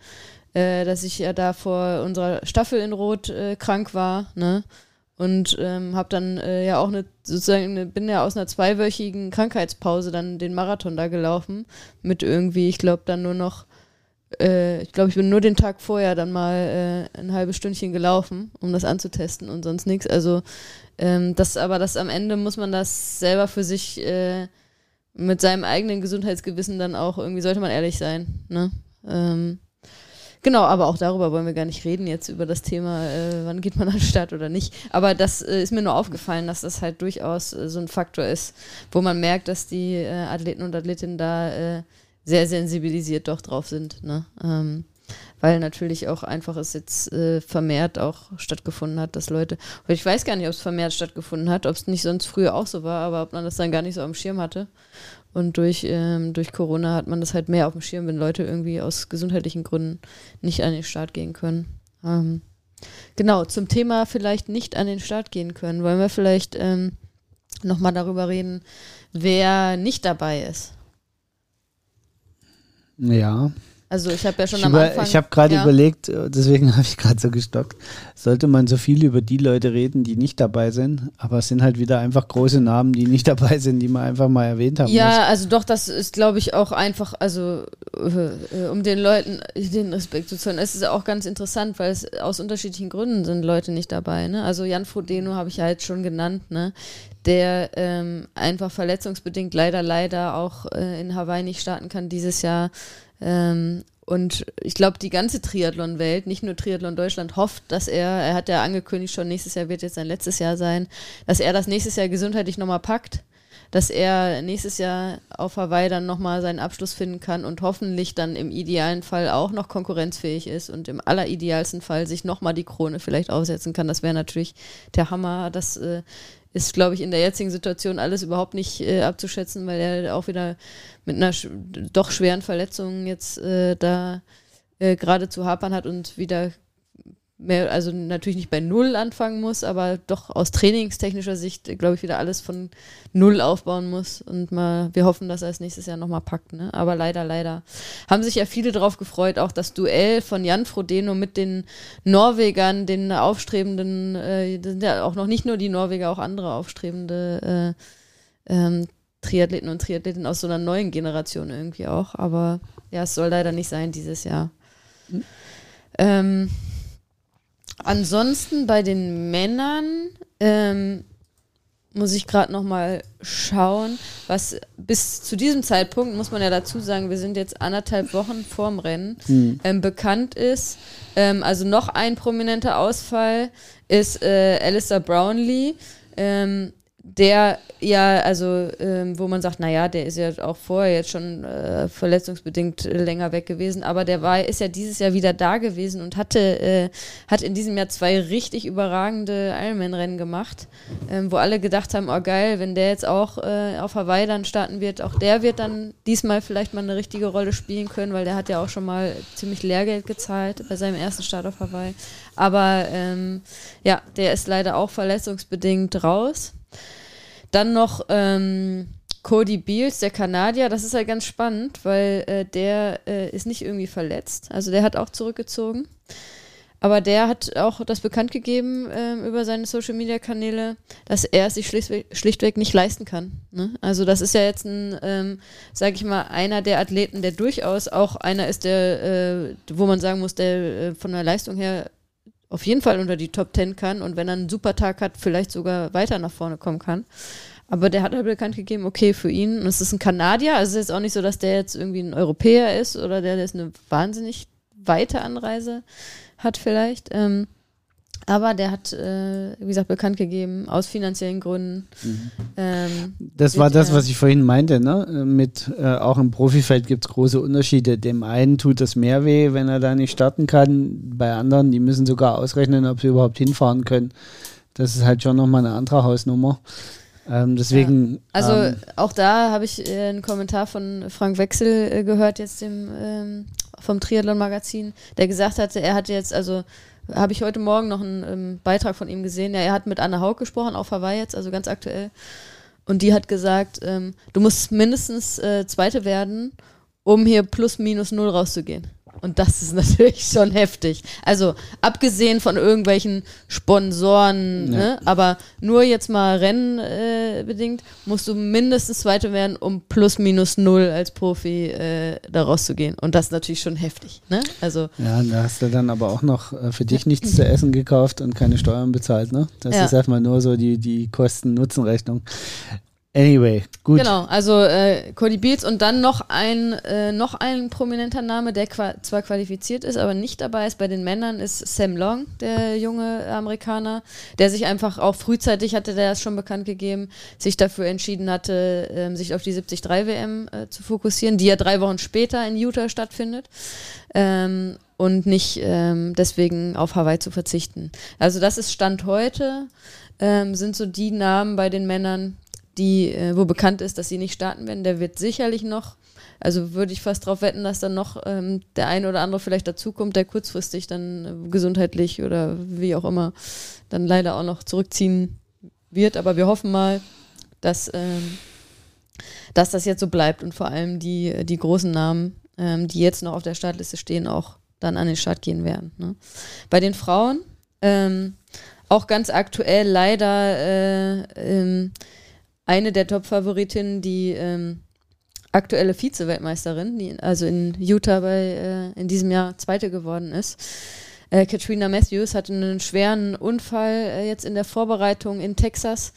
äh, dass ich ja da vor unserer Staffel in Rot äh, krank war, ne? Und ähm, habe dann äh, ja auch eine sozusagen eine, bin ja aus einer zweiwöchigen Krankheitspause dann den Marathon da gelaufen. Mit irgendwie ich glaube dann nur noch äh, ich glaube ich bin nur den Tag vorher dann mal äh, ein halbes Stündchen gelaufen um das anzutesten und sonst nichts also ähm, das aber das am Ende muss man das selber für sich äh, mit seinem eigenen Gesundheitsgewissen dann auch irgendwie sollte man ehrlich sein ne? Ähm, Genau, aber auch darüber wollen wir gar nicht reden, jetzt über das Thema, äh, wann geht man an den Start oder nicht. Aber das äh, ist mir nur aufgefallen, dass das halt durchaus äh, so ein Faktor ist, wo man merkt, dass die äh, Athleten und Athletinnen da äh, sehr sensibilisiert doch drauf sind. Ne? Ähm, weil natürlich auch einfach es jetzt äh, vermehrt auch stattgefunden hat, dass Leute, ich weiß gar nicht, ob es vermehrt stattgefunden hat, ob es nicht sonst früher auch so war, aber ob man das dann gar nicht so am Schirm hatte. Und durch, ähm, durch Corona hat man das halt mehr auf dem Schirm, wenn Leute irgendwie aus gesundheitlichen Gründen nicht an den Start gehen können. Ähm, genau, zum Thema vielleicht nicht an den Start gehen können, wollen wir vielleicht ähm, nochmal darüber reden, wer nicht dabei ist. Ja. Also ich habe ja schon ich am über, Anfang... Ich habe gerade ja. überlegt, äh, deswegen habe ich gerade so gestockt, sollte man so viel über die Leute reden, die nicht dabei sind, aber es sind halt wieder einfach große Namen, die nicht dabei sind, die man einfach mal erwähnt haben Ja, muss. also doch, das ist glaube ich auch einfach, also äh, um den Leuten den Respekt zu zollen. Es ist auch ganz interessant, weil es aus unterschiedlichen Gründen sind Leute nicht dabei. Ne? Also Jan Frodeno habe ich ja jetzt schon genannt, ne? der ähm, einfach verletzungsbedingt leider, leider auch äh, in Hawaii nicht starten kann dieses Jahr. Ähm, und ich glaube, die ganze Triathlon-Welt, nicht nur Triathlon Deutschland, hofft, dass er, er hat ja angekündigt schon, nächstes Jahr wird jetzt sein letztes Jahr sein, dass er das nächstes Jahr gesundheitlich nochmal packt dass er nächstes Jahr auf Hawaii dann nochmal seinen Abschluss finden kann und hoffentlich dann im idealen Fall auch noch konkurrenzfähig ist und im alleridealsten Fall sich nochmal die Krone vielleicht aufsetzen kann. Das wäre natürlich der Hammer. Das äh, ist, glaube ich, in der jetzigen Situation alles überhaupt nicht äh, abzuschätzen, weil er auch wieder mit einer sch doch schweren Verletzung jetzt äh, da äh, gerade zu hapern hat und wieder mehr, also natürlich nicht bei Null anfangen muss, aber doch aus trainingstechnischer Sicht, glaube ich, wieder alles von Null aufbauen muss. Und mal, wir hoffen, dass er es nächstes Jahr nochmal packt. Ne? Aber leider, leider haben sich ja viele darauf gefreut, auch das Duell von Jan Frodeno mit den Norwegern, den aufstrebenden, äh, das sind ja auch noch nicht nur die Norweger, auch andere aufstrebende äh, ähm, Triathleten und Triathleten aus so einer neuen Generation irgendwie auch. Aber ja, es soll leider nicht sein dieses Jahr. Mhm. Ähm, Ansonsten bei den Männern ähm, muss ich gerade noch mal schauen, was bis zu diesem Zeitpunkt, muss man ja dazu sagen, wir sind jetzt anderthalb Wochen vorm Rennen, mhm. ähm, bekannt ist. Ähm, also noch ein prominenter Ausfall ist äh, Alistair Brownlee. Ähm, der ja, also ähm, wo man sagt, naja, der ist ja auch vorher jetzt schon äh, verletzungsbedingt länger weg gewesen, aber der war, ist ja dieses Jahr wieder da gewesen und hatte, äh, hat in diesem Jahr zwei richtig überragende Ironman-Rennen gemacht, ähm, wo alle gedacht haben, oh geil, wenn der jetzt auch äh, auf Hawaii dann starten wird, auch der wird dann diesmal vielleicht mal eine richtige Rolle spielen können, weil der hat ja auch schon mal ziemlich Lehrgeld gezahlt bei seinem ersten Start auf Hawaii. Aber ähm, ja, der ist leider auch verletzungsbedingt raus. Dann noch ähm, Cody Beals, der Kanadier, das ist ja halt ganz spannend, weil äh, der äh, ist nicht irgendwie verletzt. Also der hat auch zurückgezogen. Aber der hat auch das bekannt gegeben äh, über seine Social Media Kanäle, dass er es sich schlichtweg, schlichtweg nicht leisten kann. Ne? Also das ist ja jetzt ein, ähm, sage ich mal, einer der Athleten, der durchaus auch einer ist, der, äh, wo man sagen muss, der äh, von der Leistung her auf jeden Fall unter die Top Ten kann und wenn er einen super Tag hat, vielleicht sogar weiter nach vorne kommen kann. Aber der hat halt bekannt gegeben, okay, für ihn, und es ist ein Kanadier, also es ist jetzt auch nicht so, dass der jetzt irgendwie ein Europäer ist oder der jetzt eine wahnsinnig weite Anreise hat vielleicht. Ähm, aber der hat, äh, wie gesagt, bekannt gegeben, aus finanziellen Gründen. Mhm. Ähm, das war das, was ich vorhin meinte, ne? Mit äh, auch im Profifeld gibt es große Unterschiede. Dem einen tut es mehr weh, wenn er da nicht starten kann. Bei anderen, die müssen sogar ausrechnen, ob sie überhaupt hinfahren können. Das ist halt schon nochmal eine andere Hausnummer. Ähm, deswegen. Ja. Also ähm, auch da habe ich äh, einen Kommentar von Frank Wechsel äh, gehört, jetzt dem, ähm, vom Triathlon-Magazin, der gesagt hatte, er hat jetzt, also habe ich heute Morgen noch einen ähm, Beitrag von ihm gesehen. Ja, er hat mit Anna Haug gesprochen, auf Hawaii jetzt, also ganz aktuell. Und die hat gesagt, ähm, du musst mindestens äh, Zweite werden, um hier plus minus null rauszugehen. Und das ist natürlich schon heftig. Also abgesehen von irgendwelchen Sponsoren, ja. ne? aber nur jetzt mal rennbedingt, äh, musst du mindestens Zweite werden, um plus minus null als Profi äh, da rauszugehen. Und das ist natürlich schon heftig. Ne? Also, ja, da hast du dann aber auch noch äh, für dich nichts zu essen gekauft und keine Steuern bezahlt. Ne? Das ja. ist erstmal nur so die, die Kosten-Nutzen-Rechnung. Anyway, gut. Genau, also äh, Cody Beals und dann noch ein, äh, noch ein prominenter Name, der qua zwar qualifiziert ist, aber nicht dabei ist bei den Männern, ist Sam Long, der junge Amerikaner, der sich einfach auch frühzeitig, hatte der es schon bekannt gegeben, sich dafür entschieden hatte, äh, sich auf die 73 WM äh, zu fokussieren, die ja drei Wochen später in Utah stattfindet. Ähm, und nicht ähm, deswegen auf Hawaii zu verzichten. Also das ist Stand heute, ähm, sind so die Namen bei den Männern, die, äh, wo bekannt ist, dass sie nicht starten werden, der wird sicherlich noch, also würde ich fast darauf wetten, dass dann noch ähm, der eine oder andere vielleicht dazukommt, der kurzfristig dann äh, gesundheitlich oder wie auch immer dann leider auch noch zurückziehen wird. Aber wir hoffen mal, dass, ähm, dass das jetzt so bleibt und vor allem die, die großen Namen, ähm, die jetzt noch auf der Startliste stehen, auch dann an den Start gehen werden. Ne? Bei den Frauen, ähm, auch ganz aktuell leider äh, ähm, eine der Top-Favoritinnen, die ähm, aktuelle Vize-Weltmeisterin, die also in Utah bei, äh, in diesem Jahr Zweite geworden ist. Äh, Katrina Matthews hatte einen schweren Unfall äh, jetzt in der Vorbereitung in Texas.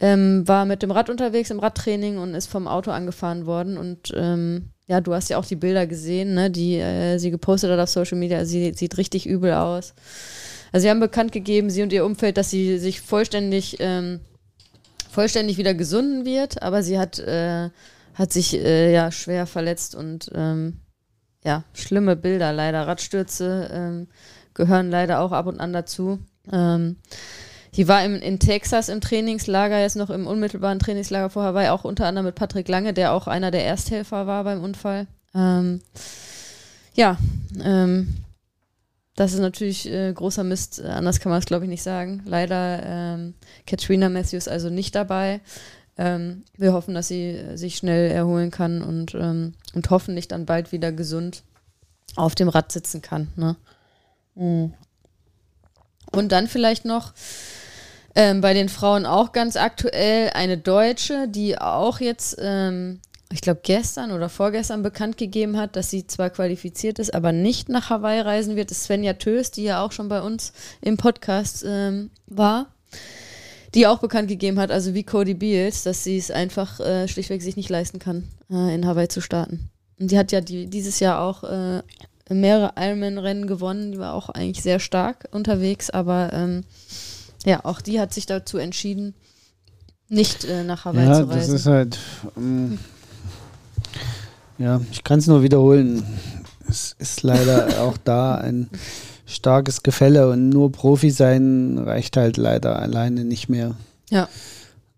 Ähm, war mit dem Rad unterwegs im Radtraining und ist vom Auto angefahren worden. Und ähm, ja, du hast ja auch die Bilder gesehen, ne, die äh, sie gepostet hat auf Social Media. Sie sieht richtig übel aus. Also sie haben bekannt gegeben, sie und ihr Umfeld, dass sie sich vollständig, ähm, vollständig wieder gesunden wird, aber sie hat, äh, hat sich äh, ja schwer verletzt und ähm, ja, schlimme Bilder leider. Radstürze ähm, gehören leider auch ab und an dazu. Ähm, die war im, in Texas im Trainingslager, jetzt noch im unmittelbaren Trainingslager vor Hawaii, auch unter anderem mit Patrick Lange, der auch einer der Ersthelfer war beim Unfall. Ähm, ja, ähm, das ist natürlich äh, großer Mist, anders kann man es glaube ich nicht sagen. Leider ähm, Katrina Matthews also nicht dabei. Ähm, wir hoffen, dass sie sich schnell erholen kann und, ähm, und hoffentlich dann bald wieder gesund auf dem Rad sitzen kann. Ne? Mhm. Und dann vielleicht noch ähm, bei den Frauen auch ganz aktuell eine Deutsche, die auch jetzt, ähm, ich glaube, gestern oder vorgestern bekannt gegeben hat, dass sie zwar qualifiziert ist, aber nicht nach Hawaii reisen wird, ist Svenja Tös, die ja auch schon bei uns im Podcast ähm, war. Die auch bekannt gegeben hat, also wie Cody Beals, dass sie es einfach äh, schlichtweg sich nicht leisten kann, äh, in Hawaii zu starten. Und die hat ja die, dieses Jahr auch äh, mehrere Ironman-Rennen gewonnen, die war auch eigentlich sehr stark unterwegs, aber ähm, ja, auch die hat sich dazu entschieden, nicht äh, nach Hawaii ja, zu reisen. Das ist halt. Ähm, ja, ich kann es nur wiederholen. Es ist leider auch da ein starkes Gefälle und nur Profi sein reicht halt leider alleine nicht mehr. Ja.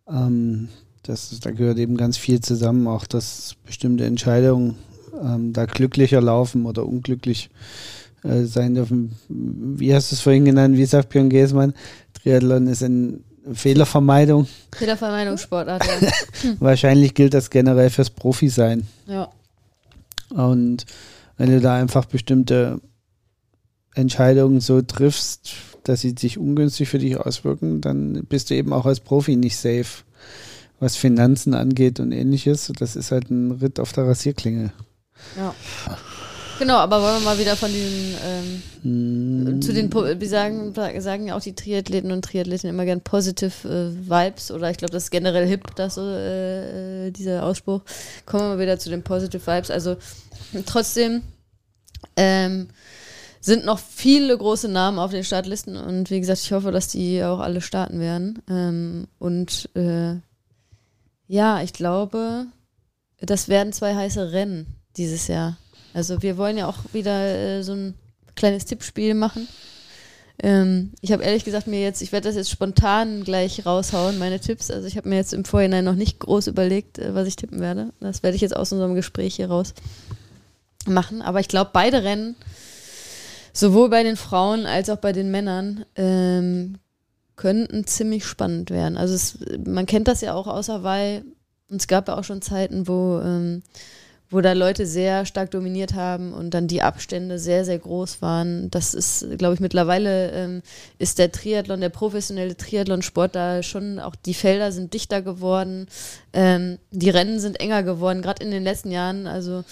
Ähm, das da gehört eben ganz viel zusammen, auch dass bestimmte Entscheidungen ähm, da glücklicher laufen oder unglücklich äh, sein dürfen. Wie hast du es vorhin genannt? Wie sagt Björn Geßmann? Triathlon ist eine Fehlervermeidung. Fehlervermeidungssportart, ja. Wahrscheinlich gilt das generell fürs Profi-Sein. ja. Und wenn du da einfach bestimmte Entscheidungen so triffst, dass sie sich ungünstig für dich auswirken, dann bist du eben auch als Profi nicht safe, was Finanzen angeht und ähnliches. Das ist halt ein Ritt auf der Rasierklinge. Ja. Genau, aber wollen wir mal wieder von diesen, ähm, zu den, wir sagen, sagen ja auch die Triathleten und Triathletinnen immer gern positive äh, Vibes oder ich glaube, das ist generell hip, das so, äh, äh, dieser Ausspruch. Kommen wir mal wieder zu den positive Vibes. Also trotzdem ähm, sind noch viele große Namen auf den Startlisten und wie gesagt, ich hoffe, dass die auch alle starten werden. Ähm, und äh, ja, ich glaube, das werden zwei heiße Rennen dieses Jahr. Also wir wollen ja auch wieder äh, so ein kleines Tippspiel machen. Ähm, ich habe ehrlich gesagt mir jetzt, ich werde das jetzt spontan gleich raushauen, meine Tipps. Also ich habe mir jetzt im Vorhinein noch nicht groß überlegt, äh, was ich tippen werde. Das werde ich jetzt aus unserem Gespräch hier raus machen. Aber ich glaube, beide Rennen, sowohl bei den Frauen als auch bei den Männern, ähm, könnten ziemlich spannend werden. Also es, man kennt das ja auch aus Hawaii. Und es gab ja auch schon Zeiten, wo ähm, wo da Leute sehr stark dominiert haben und dann die Abstände sehr, sehr groß waren. Das ist, glaube ich, mittlerweile ähm, ist der Triathlon, der professionelle Triathlon-Sport da schon, auch die Felder sind dichter geworden, ähm, die Rennen sind enger geworden, gerade in den letzten Jahren. Also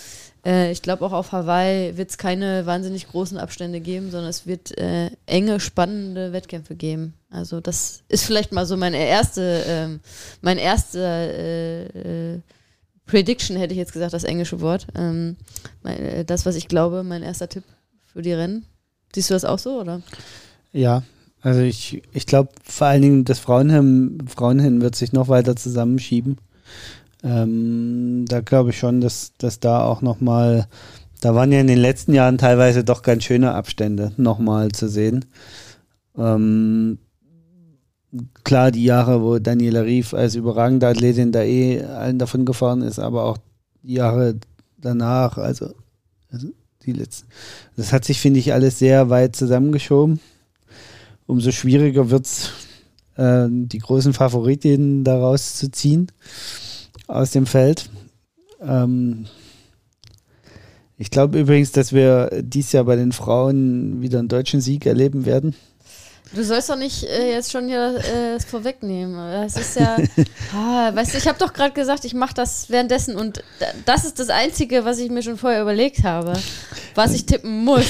äh, ich glaube auch auf Hawaii wird es keine wahnsinnig großen Abstände geben, sondern es wird äh, enge, spannende Wettkämpfe geben. Also das ist vielleicht mal so meine erste, ähm, mein erster äh, äh, Prediction hätte ich jetzt gesagt, das englische Wort. Ähm, mein, äh, das, was ich glaube, mein erster Tipp für die Rennen. Siehst du das auch so, oder? Ja, also ich, ich glaube vor allen Dingen, das Frauenheim, Frauenheim wird sich noch weiter zusammenschieben. Ähm, da glaube ich schon, dass, dass da auch nochmal, da waren ja in den letzten Jahren teilweise doch ganz schöne Abstände nochmal zu sehen. Ähm, klar, die Jahre, wo Daniela Rief als überragende Athletin da eh allen davon gefahren ist, aber auch die Jahre danach, also, also die letzten. Das hat sich, finde ich, alles sehr weit zusammengeschoben. Umso schwieriger wird es, äh, die großen Favoritinnen daraus zu ziehen aus dem Feld. Ähm, ich glaube übrigens, dass wir dieses Jahr bei den Frauen wieder einen deutschen Sieg erleben werden. Du sollst doch nicht äh, jetzt schon hier äh, das vorwegnehmen. Das ist ja, ah, weißt du, ich habe doch gerade gesagt, ich mache das währenddessen und das ist das Einzige, was ich mir schon vorher überlegt habe, was ich tippen muss.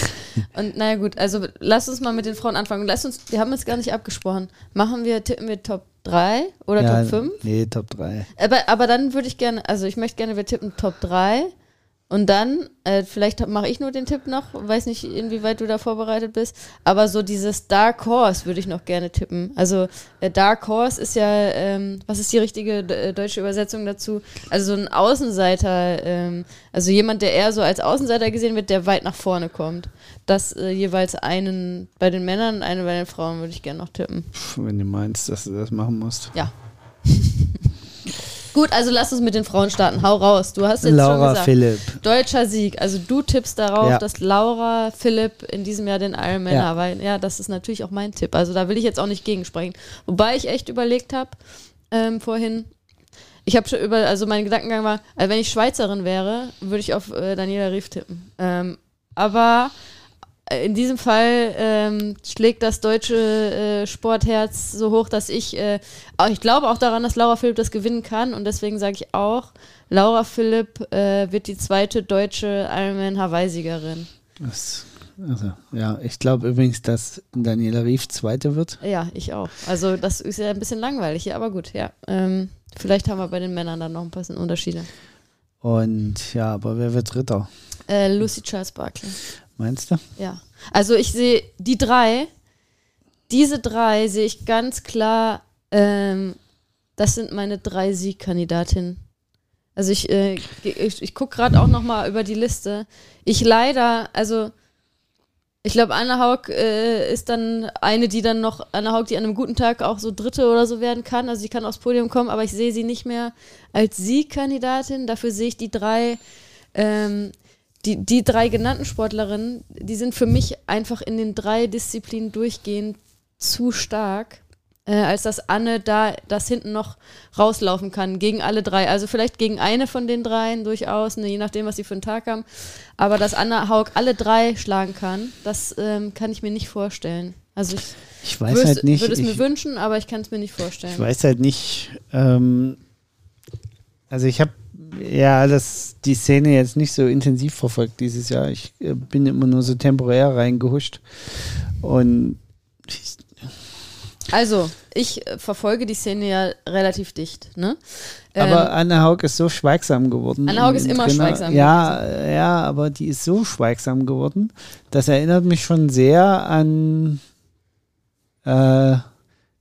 Und naja gut, also lass uns mal mit den Frauen anfangen. Lass uns, wir haben jetzt gar nicht abgesprochen. Machen wir, tippen wir Top 3 oder ja, Top 5? Nee, Top 3. Aber, aber dann würde ich gerne, also ich möchte gerne, wir tippen Top 3 und dann, äh, vielleicht mache ich nur den Tipp noch, weiß nicht, inwieweit du da vorbereitet bist, aber so dieses Dark Horse würde ich noch gerne tippen. Also äh, Dark Horse ist ja, ähm, was ist die richtige äh, deutsche Übersetzung dazu? Also so ein Außenseiter, ähm, also jemand, der eher so als Außenseiter gesehen wird, der weit nach vorne kommt. Das äh, jeweils einen bei den Männern und einen bei den Frauen würde ich gerne noch tippen. Wenn du meinst, dass du das machen musst. Ja. Gut, also lass uns mit den Frauen starten. Hau raus. Du hast jetzt Laura schon gesagt, Philipp. deutscher Sieg. Also du tippst darauf, Ja. dass Laura Philipp in diesem Jahr den Ironman Ja. ja. weil ja, das ist natürlich auch mein Tipp. Also da will ich jetzt auch nicht gegensprechen. Wobei ich echt überlegt habe ähm, vorhin. Ich habe schon über, also mein Gedankengang war, also wenn ich Schweizerin wäre, würde ich auf äh, Daniela Rief tippen. Ähm, aber in diesem Fall ähm, schlägt das deutsche äh, Sportherz so hoch, dass ich, äh, ich glaube auch daran, dass Laura Philipp das gewinnen kann und deswegen sage ich auch, Laura Philipp äh, wird die zweite deutsche Ironman Hawaii-Siegerin. Also, ja, ich glaube übrigens, dass Daniela Rief Zweite wird. Ja, ich auch. Also das ist ja ein bisschen langweilig hier, aber gut, ja. Ähm, vielleicht haben wir bei den Männern dann noch ein paar Unterschiede. Und ja, aber wer wird Dritter? Äh, Lucy Charles Barkley. Meinst du? Ja. Also ich sehe die drei, diese drei sehe ich ganz klar, ähm, das sind meine drei Siegkandidatinnen. Also ich, äh, ich, ich gucke gerade auch noch mal über die Liste. Ich leider, also ich glaube, Anna Haug äh, ist dann eine, die dann noch, Anna Haug, die an einem guten Tag auch so Dritte oder so werden kann. Also sie kann aufs Podium kommen, aber ich sehe sie nicht mehr als Siegkandidatin. Dafür sehe ich die drei, ähm, die, die drei genannten Sportlerinnen, die sind für mich einfach in den drei Disziplinen durchgehend zu stark, äh, als dass Anne da das hinten noch rauslaufen kann gegen alle drei. Also vielleicht gegen eine von den dreien durchaus, ne, je nachdem, was sie für einen Tag haben. Aber dass Anna Haug alle drei schlagen kann, das ähm, kann ich mir nicht vorstellen. Also ich Ich weiß würd- halt nicht. würde es mir ich, wünschen, aber ich kann es mir nicht ich vorstellen. weiß halt nicht. Ähm, also ich habe ja das, die Szene jetzt nicht so intensiv verfolgt dieses Jahr. Ich äh, bin immer nur so temporär reingehuscht. Und ich, Also, ich äh, verfolge die Szene ja relativ dicht, ne? aber Ähm, Anne Haug ist so schweigsam geworden. Anne Haug ist im immer Trainer. schweigsam Ja, ja, aber die ist so schweigsam geworden. Das erinnert mich schon sehr an äh,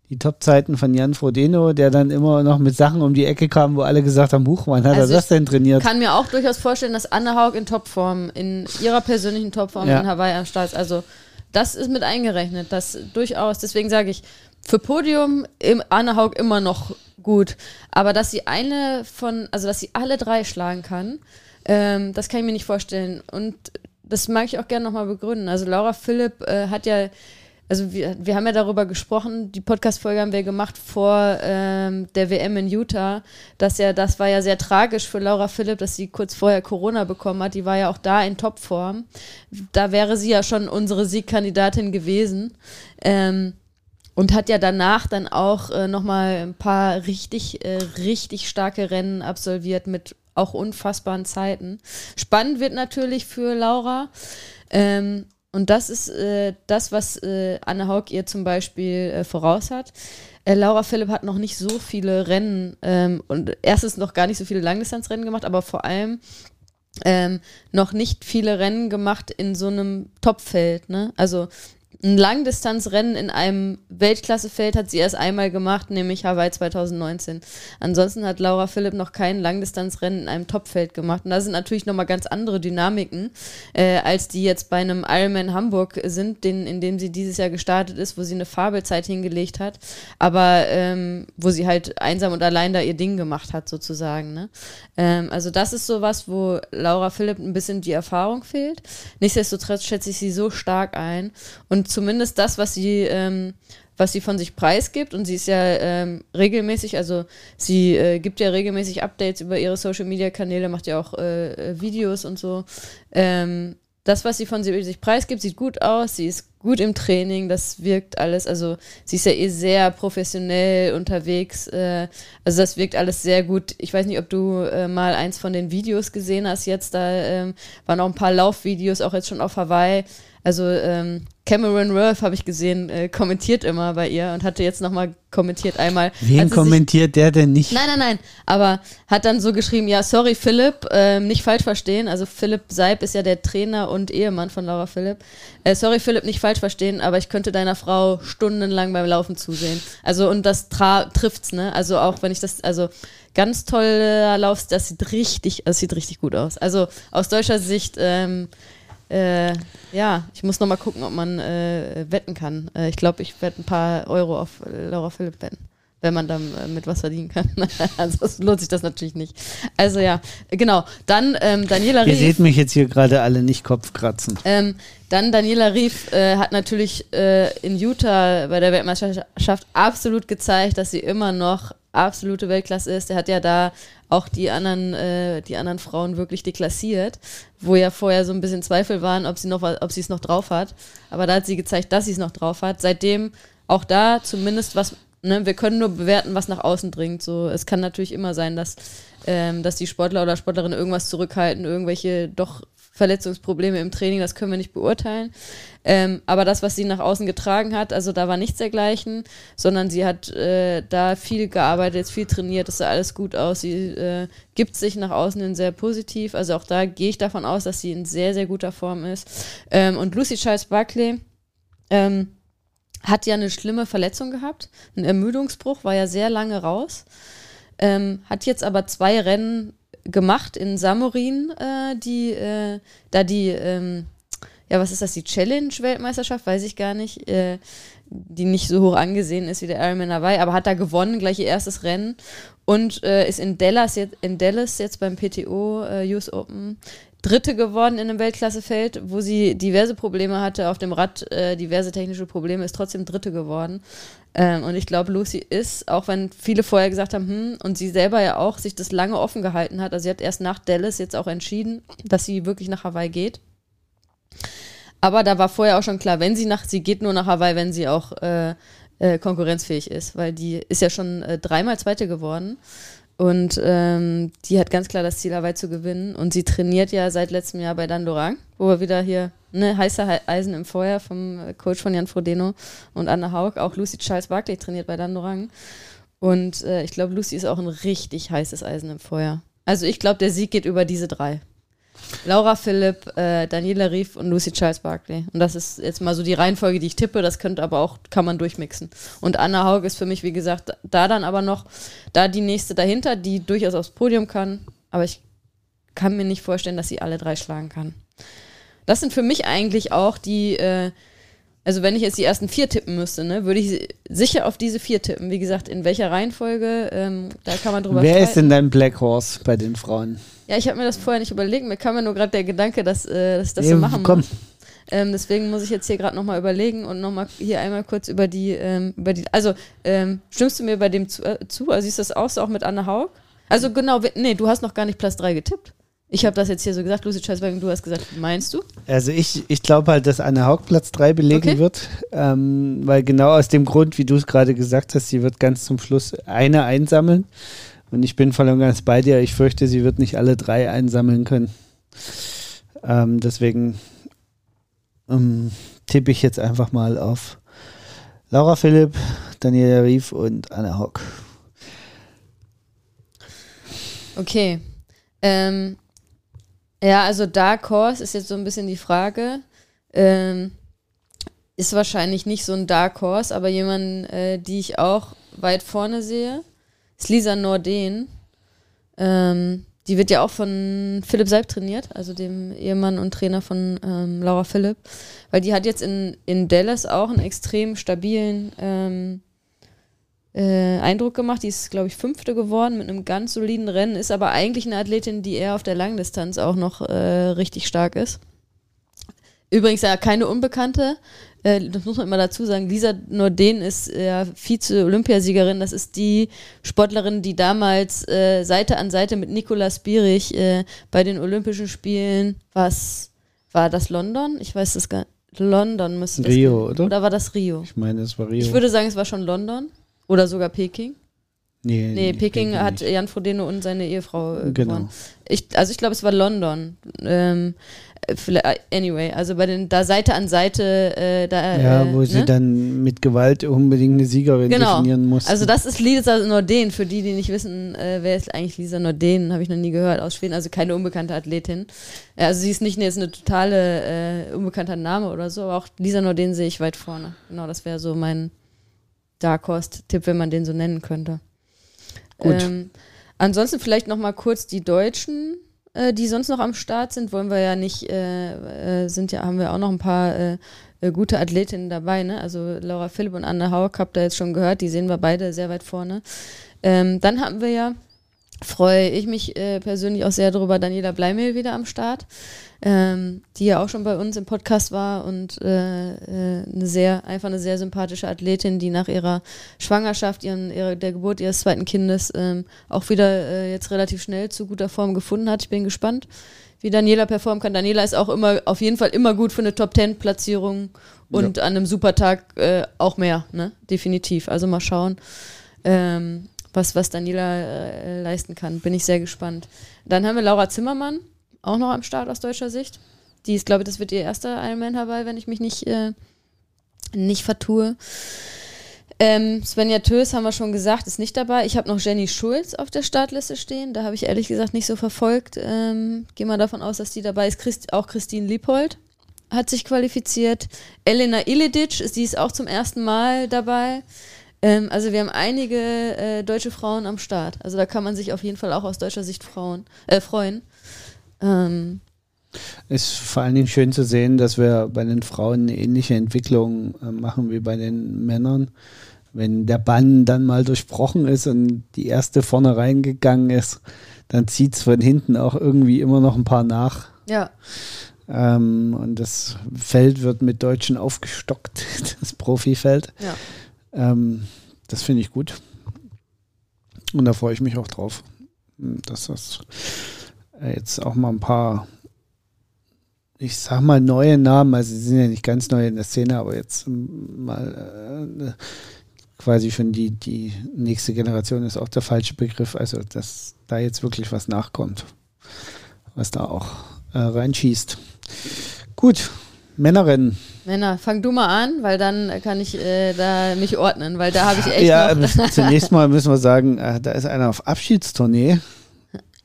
die Topzeiten von Jan Frodeno, der dann immer noch mit Sachen um die Ecke kam, wo alle gesagt haben, Huch, wann hat Also er das denn trainiert? kann mir auch durchaus vorstellen, dass Anne Haug in Topform, in ihrer persönlichen Topform Ja. in Hawaii am Start ist. Also, das ist mit eingerechnet, das durchaus. Deswegen sage ich, für Podium im Anne Haug immer noch gut. Aber dass sie eine von, also dass sie alle drei schlagen kann, ähm, das kann ich mir nicht vorstellen. Und das mag ich auch gerne nochmal begründen. Also Laura Philipp äh, hat ja, also wir, wir haben ja darüber gesprochen, die Podcast-Folge haben wir gemacht vor ähm, der WM in Utah, dass ja, das war ja sehr tragisch für Laura Philipp, dass sie kurz vorher Corona bekommen hat. Die war ja auch da in Topform. Da wäre sie ja schon unsere Siegkandidatin gewesen. Ähm, und hat ja danach dann auch äh, nochmal ein paar richtig, äh, richtig starke Rennen absolviert mit auch unfassbaren Zeiten. Spannend wird natürlich für Laura. Ähm, und das ist äh, das, was äh, Anne Haug ihr zum Beispiel äh, voraus hat. Äh, Laura Philipp hat noch nicht so viele Rennen ähm, und erstens noch gar nicht so viele Langdistanzrennen gemacht, aber vor allem ähm, noch nicht viele Rennen gemacht in so einem Topfeld. Ne? Also ein Langdistanzrennen in einem Weltklassefeld hat sie erst einmal gemacht, nämlich Hawaii 2019. Ansonsten hat Laura Philipp noch kein Langdistanzrennen in einem Topfeld gemacht. Und da sind natürlich nochmal ganz andere Dynamiken, äh, als die jetzt bei einem Ironman Hamburg sind, den, in dem sie dieses Jahr gestartet ist, wo sie eine Fabelzeit hingelegt hat, aber ähm, wo sie halt einsam und allein da ihr Ding gemacht hat, sozusagen. Ne? Ähm, also das ist sowas, wo Laura Philipp ein bisschen die Erfahrung fehlt. Nichtsdestotrotz schätze ich sie so stark ein. Und zumindest das, was sie, ähm, was sie von sich preisgibt, und sie ist ja ähm, regelmäßig, also sie äh, gibt ja regelmäßig Updates über ihre Social Media Kanäle, macht ja auch äh, äh, Videos und so. Ähm, das, was sie von sich preisgibt, sieht gut aus, sie ist gut gut im Training, das wirkt alles, also sie ist ja eh sehr professionell unterwegs, äh, also das wirkt alles sehr gut. Ich weiß nicht, ob du äh, mal eins von den Videos gesehen hast jetzt, da ähm, waren auch ein paar Laufvideos, auch jetzt schon auf Hawaii. Also ähm, Cameron Worth habe ich gesehen, äh, kommentiert immer bei ihr und hatte jetzt nochmal kommentiert einmal. Wen kommentiert sich, der denn nicht? Nein, nein, nein. Aber hat dann so geschrieben, ja, sorry Philipp, äh, nicht falsch verstehen. Also Philipp Seib ist ja der Trainer und Ehemann von Laura Philipp. Äh, sorry Philipp, nicht falsch verstehen, aber ich könnte deiner Frau stundenlang beim Laufen zusehen. Also und das trifft's, ne? Also auch wenn ich das, also ganz toller Lauf, das sieht richtig, das sieht richtig gut aus. Also aus deutscher Sicht ähm, äh, ja, ich muss noch mal gucken, ob man äh, wetten kann. Äh, ich glaube, ich werde ein paar Euro auf Laura Philipp wetten, wenn man dann äh, mit was verdienen kann. Ansonsten lohnt sich das natürlich nicht. Also ja, genau. Dann ähm, Daniela Rief. Ihr seht mich jetzt hier gerade alle nicht Kopfkratzen. Ähm, dann Daniela Rief äh, hat natürlich äh, in Utah bei der Weltmeisterschaft absolut gezeigt, dass sie immer noch absolute Weltklasse ist. Er hat ja da auch die anderen, äh, die anderen Frauen wirklich deklassiert, wo ja vorher so ein bisschen Zweifel waren, ob sie noch, ob sie es noch drauf hat. Aber da hat sie gezeigt, dass sie es noch drauf hat. Seitdem auch da zumindest was, ne, wir können nur bewerten, was nach außen dringt. So, es kann natürlich immer sein, dass, ähm, dass die Sportler oder Sportlerinnen irgendwas zurückhalten, irgendwelche doch Verletzungsprobleme im Training, das können wir nicht beurteilen. Ähm, aber das, was sie nach außen getragen hat, also da war nichts dergleichen, sondern sie hat äh, da viel gearbeitet, viel trainiert, es sah alles gut aus. Sie äh, gibt sich nach außen hin sehr positiv. Also auch da gehe ich davon aus, dass sie in sehr, sehr guter Form ist. Ähm, und Lucy Charles Barkley, ähm, hat ja eine schlimme Verletzung gehabt, ein Ermüdungsbruch, war ja sehr lange raus. Ähm, hat jetzt aber zwei Rennen gemacht in Samorin, äh, die, äh, da die, ähm, ja, was ist das, die Challenge-Weltmeisterschaft, weiß ich gar nicht, äh, die nicht so hoch angesehen ist wie der Ironman Hawaii, aber hat da gewonnen, gleich ihr erstes Rennen und äh, ist in Dallas, jetzt, in Dallas jetzt beim PTO äh, US Open Dritte geworden in einem Weltklassefeld, wo sie diverse Probleme hatte auf dem Rad, äh, diverse technische Probleme, ist trotzdem Dritte geworden. Ähm, und ich glaube, Lucy ist, auch wenn viele vorher gesagt haben, hm, und sie selber ja auch sich das lange offen gehalten hat, also sie hat erst nach Dallas jetzt auch entschieden, dass sie wirklich nach Hawaii geht. Aber da war vorher auch schon klar, wenn sie nach, sie geht nur nach Hawaii, wenn sie auch äh, äh, konkurrenzfähig ist, weil die ist ja schon äh, dreimal Zweite geworden. Und ähm, die hat ganz klar das Ziel, Hawaii zu gewinnen. Und sie trainiert ja seit letztem Jahr bei Dandorang, wo wir wieder hier ne, heiße Eisen im Feuer vom äh, Coach von Jan Frodeno und Anne Haug. Auch Lucy Charles Barkley trainiert bei Dandorang. Und äh, ich glaube, Lucy ist auch ein richtig heißes Eisen im Feuer. Also ich glaube, der Sieg geht über diese drei. Laura Philipp, äh, Daniela Rief und Lucy Charles Barkley. Und das ist jetzt mal so die Reihenfolge, die ich tippe. Das könnte aber auch, kann man durchmixen. Und Anna Haug ist für mich, wie gesagt, da dann aber noch, da die nächste dahinter, die durchaus aufs Podium kann. Aber ich kann mir nicht vorstellen, dass sie alle drei schlagen kann. Das sind für mich eigentlich auch die, äh, also wenn ich jetzt die ersten vier tippen müsste, ne, würde ich sicher auf diese vier tippen. Wie gesagt, in welcher Reihenfolge, ähm, da kann man drüber Wer streiten. ist denn dein Black Horse bei den Frauen? Ja, ich habe mir das vorher nicht überlegt. Mir kam ja nur gerade der Gedanke, dass, äh, dass ich das nee, so machen komm. muss. Ähm, deswegen muss ich jetzt hier gerade nochmal überlegen und nochmal hier einmal kurz über die, ähm, über die, also ähm, stimmst du mir bei dem zu, äh, zu? Also siehst du das aus, auch mit Anne Haug? Also genau, nee, du hast noch gar nicht Platz 3 getippt. Ich habe das jetzt hier so gesagt, Lucy Scheißwagen, du hast gesagt, meinst du? Also ich, ich glaube halt, dass Anne Haug Platz 3 belegen okay. wird, ähm, weil genau aus dem Grund, wie du es gerade gesagt hast, sie wird ganz zum Schluss eine einsammeln. Und ich bin voll und ganz bei dir. Ich fürchte, sie wird nicht alle drei einsammeln können. Ähm, deswegen ähm, tippe ich jetzt einfach mal auf Laura Philipp, Daniela Rief und Anna Hock. Okay. Ähm, ja, also Dark Horse ist jetzt so ein bisschen die Frage. Ähm, ist wahrscheinlich nicht so ein Dark Horse, aber jemand, äh, die ich auch weit vorne sehe ist Lisa Norden. Ähm, die wird ja auch von Philipp Seib trainiert, also dem Ehemann und Trainer von ähm, Laura Philipp. Weil die hat jetzt in, in Dallas auch einen extrem stabilen ähm, äh, Eindruck gemacht. Die ist, glaube ich, Fünfte geworden mit einem ganz soliden Rennen, ist aber eigentlich eine Athletin, die eher auf der Langdistanz auch noch äh, richtig stark ist. Übrigens ja keine Unbekannte. Äh, das muss man immer dazu sagen, Lisa Norden ist ja Vize-Olympiasiegerin. Das ist die Sportlerin, die damals äh, Seite an Seite mit Nicolas Bierich äh, bei den Olympischen Spielen, was war das London? Ich weiß das gar nicht. London müsste das Rio, gewesen- oder? Oder war das Rio? Ich meine, es war Rio. Ich würde sagen, es war schon London. Oder sogar Peking. nee, Nee, Peking hat nicht. Jan Frodeno und seine Ehefrau äh, Genau. gewonnen. Ich, also ich glaube, es war London. Ähm, äh, vielleicht- anyway, also bei den da Seite an Seite, äh, da Ja, äh, wo sie ne? dann mit Gewalt unbedingt eine Siegerin Genau. definieren mussten. Also das ist Lisa Norden, für die, die nicht wissen, äh, wer ist eigentlich Lisa Norden, habe ich noch nie gehört, aus Schweden, also keine unbekannte Athletin. Also sie ist nicht jetzt eine totale äh, unbekannter Name oder so, aber auch Lisa Norden sehe ich weit vorne. Genau, das wäre so mein Dark Horse-Tipp, wenn man den so nennen könnte. Gut. Ähm, ansonsten vielleicht noch mal kurz die Deutschen, äh, die sonst noch am Start sind, wollen wir ja nicht, äh, äh, sind ja, haben wir auch noch ein paar äh, äh, gute Athletinnen dabei, ne? Also Laura Philipp und Anne Haug habt ihr jetzt schon gehört, die sehen wir beide sehr weit vorne. Ähm, dann hatten wir ja, freue ich mich persönlich auch sehr darüber, Daniela Bleimehl wieder am Start, ähm, die ja auch schon bei uns im Podcast war und äh, äh, eine sehr, einfach eine sehr sympathische Athletin, die nach ihrer Schwangerschaft, ihren, ihrer, der Geburt ihres zweiten Kindes ähm, auch wieder äh, jetzt relativ schnell zu guter Form gefunden hat. Ich bin gespannt, wie Daniela performen kann. Daniela ist auch immer, auf jeden Fall immer gut für eine Top-10-Platzierung und an einem super Tag äh, auch mehr, ne? Definitiv. Also mal schauen. Ähm, was, was Daniela äh, leisten kann. Bin ich sehr gespannt. Dann haben wir Laura Zimmermann, auch noch am Start aus deutscher Sicht. Die ist, glaube ich, das wird ihr erster Ironman herbei, wenn ich mich nicht, äh, nicht vertue. Ähm, Svenja Tös haben wir schon gesagt, ist nicht dabei. Ich habe noch Jenny Schulz auf der Startliste stehen. Da habe ich ehrlich gesagt nicht so verfolgt. Ähm, Gehe mal davon aus, dass die dabei ist. Christ auch Christine Liebold hat sich qualifiziert. Elena Iledic, ist, die ist auch zum ersten Mal dabei. Ähm, also wir haben einige äh, deutsche Frauen am Start. Also da kann man sich auf jeden Fall auch aus deutscher Sicht Frauen, äh, freuen. Ähm, Ist vor allen Dingen schön zu sehen, dass wir bei den Frauen eine ähnliche Entwicklung äh, machen wie bei den Männern. Wenn der Bann dann mal durchbrochen ist und die erste vorne reingegangen ist, dann zieht es von hinten auch irgendwie immer noch ein paar nach. ja, Ähm, und das Feld wird mit Deutschen aufgestockt, das Profifeld. ja. Ähm, das finde ich gut. Und da freue ich mich auch drauf, dass das jetzt auch mal ein paar, ich sag mal, neue Namen, also sie sind ja nicht ganz neu in der Szene, aber jetzt mal äh, quasi schon die, die nächste Generation ist auch der falsche Begriff, also dass da jetzt wirklich was nachkommt, was da auch äh, reinschießt. Gut, Männerrennen. Männer, fang du mal an, weil dann kann ich äh, da mich ordnen, weil da habe ich echt Ja, zunächst mal müssen wir sagen, äh, da ist einer auf Abschiedstournee.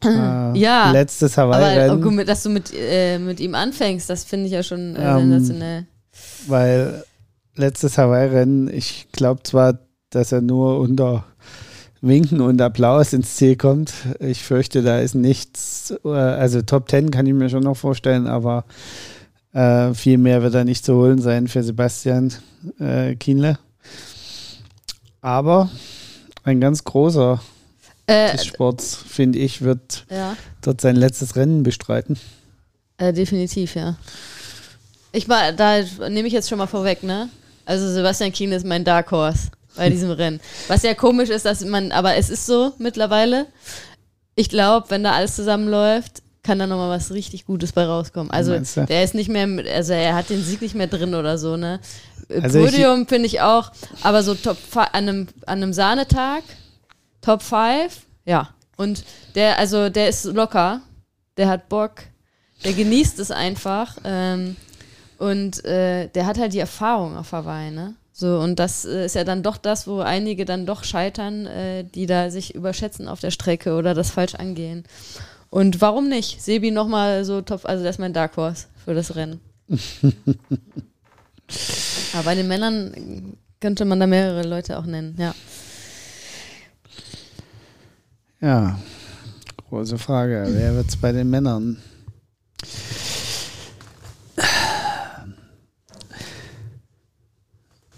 Äh, Ja, Letztes Aber Hawaii-Rennen, auch gut, dass du mit, äh, mit ihm anfängst, das finde ich ja schon äh, Ähm, sensationell. weil letztes Hawaii-Rennen, ich glaube zwar, dass er nur unter Winken und Applaus ins Ziel kommt. Ich fürchte, da ist nichts, äh, also Top 10 kann ich mir schon noch vorstellen, aber äh, viel mehr wird da nicht zu holen sein für Sebastian äh, Kienle. Aber ein ganz großer Äh, Sports, finde ich, wird ja, dort sein letztes Rennen bestreiten. äh, definitiv, ja. Ich war, da nehme ich jetzt schon mal vorweg, ne? Also Sebastian Kien ist mein Dark Horse bei diesem Rennen. Was ja komisch ist, dass man, aber es ist so mittlerweile. Ich glaube, wenn da alles zusammenläuft, kann da nochmal was richtig Gutes bei rauskommen. Also der ist nicht mehr, also er hat den Sieg nicht mehr drin oder so, ne? Also Podium finde ich auch, aber so Top an einem, an einem Sahnetag, Top 5, ja. Und der, also der ist locker, der hat Bock, der genießt es einfach. Ähm, und äh, der hat halt die Erfahrung auf Hawaii, ne? So, und das äh, ist ja dann doch das, wo einige dann doch scheitern, äh, die da sich überschätzen auf der Strecke oder das falsch angehen. Und warum nicht? Sebi nochmal so top, also das ist mein Dark Horse für das Rennen. Aber bei den Männern könnte man da mehrere Leute auch nennen, ja. Ja, große Frage. Wer wird es bei den Männern?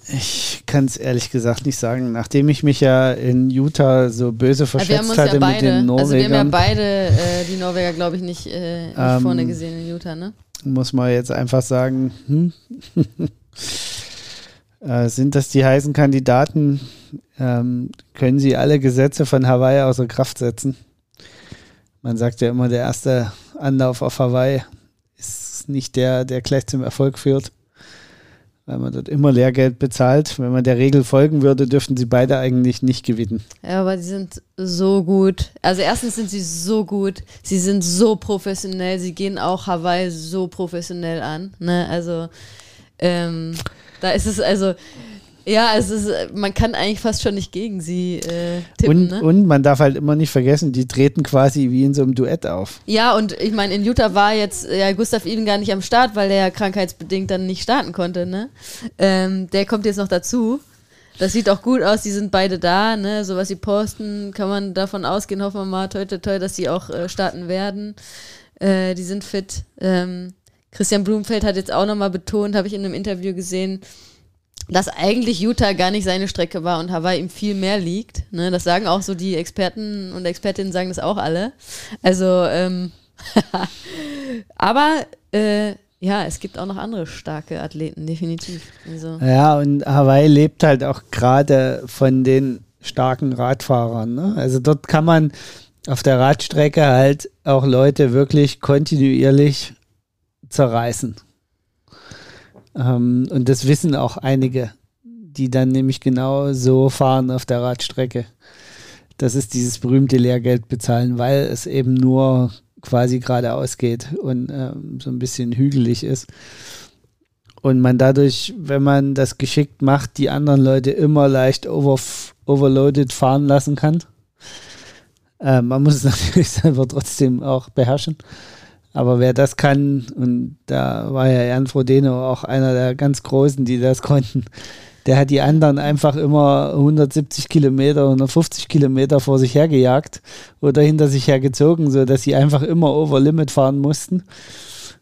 Ich kann es ehrlich gesagt nicht sagen. Nachdem ich mich ja in Utah so böse Ja, verschätzt uns hatte ja mit den beide, also wir haben ja Norwegern, beide äh, die Norweger, glaube ich, nicht, äh, nicht Ähm, vorne gesehen in Utah, ne? muss man jetzt einfach sagen, hm? äh, sind das die heißen Kandidaten? Ähm, können sie alle Gesetze von Hawaii außer Kraft setzen? Man sagt ja immer, der erste Anlauf auf Hawaii ist nicht der, der gleich zum Erfolg führt. weil man dort immer Lehrgeld bezahlt. Wenn man der Regel folgen würde, dürften sie beide eigentlich nicht gewinnen. Ja, aber die sind so gut. Also erstens sind sie so gut, sie sind so professionell, sie gehen auch Hawaii so professionell an. Ne? Also ähm, da ist es also ja, es ist, man kann eigentlich fast schon nicht gegen sie äh, tippen. Und, ne? und man darf halt immer nicht vergessen, die treten quasi wie in so einem Duett auf. Ja, und ich meine, in Utah war jetzt ja Gustav Iden gar nicht am Start, weil der ja krankheitsbedingt dann nicht starten konnte. Ne? Ähm, der kommt jetzt noch dazu. Das sieht auch gut aus, die sind beide da, ne? So was sie posten, kann man davon ausgehen, hoffen wir mal, toi, toi, toi, dass sie auch äh, starten werden. Äh, die sind fit. Ähm, Christian Blumenfeld hat jetzt auch nochmal betont, habe ich in einem Interview gesehen, dass eigentlich Utah gar nicht seine Strecke war und Hawaii ihm viel mehr liegt. Ne? Das sagen auch so die Experten und Expertinnen sagen das auch alle. Also, ähm, aber äh, ja, es gibt auch noch andere starke Athleten, definitiv. Also. Ja, und Hawaii lebt halt auch gerade von den starken Radfahrern. Ne? Also dort kann man auf der Radstrecke halt auch Leute wirklich kontinuierlich zerreißen. Ähm, und das wissen auch einige, die dann nämlich genau so fahren auf der Radstrecke. Das ist dieses berühmte Lehrgeld bezahlen, weil es eben nur quasi geradeaus geht und ähm, so ein bisschen hügelig ist. Und man dadurch, wenn man das geschickt macht, die anderen Leute immer leicht over, overloaded fahren lassen kann. Äh, man muss es natürlich selber trotzdem auch beherrschen. Aber wer das kann, und da war ja Jan Frodeno auch einer der ganz Großen, die das konnten, der hat die anderen einfach immer 170 Kilometer, 150 Kilometer vor sich hergejagt oder hinter sich hergezogen, sodass sie einfach immer over Limit fahren mussten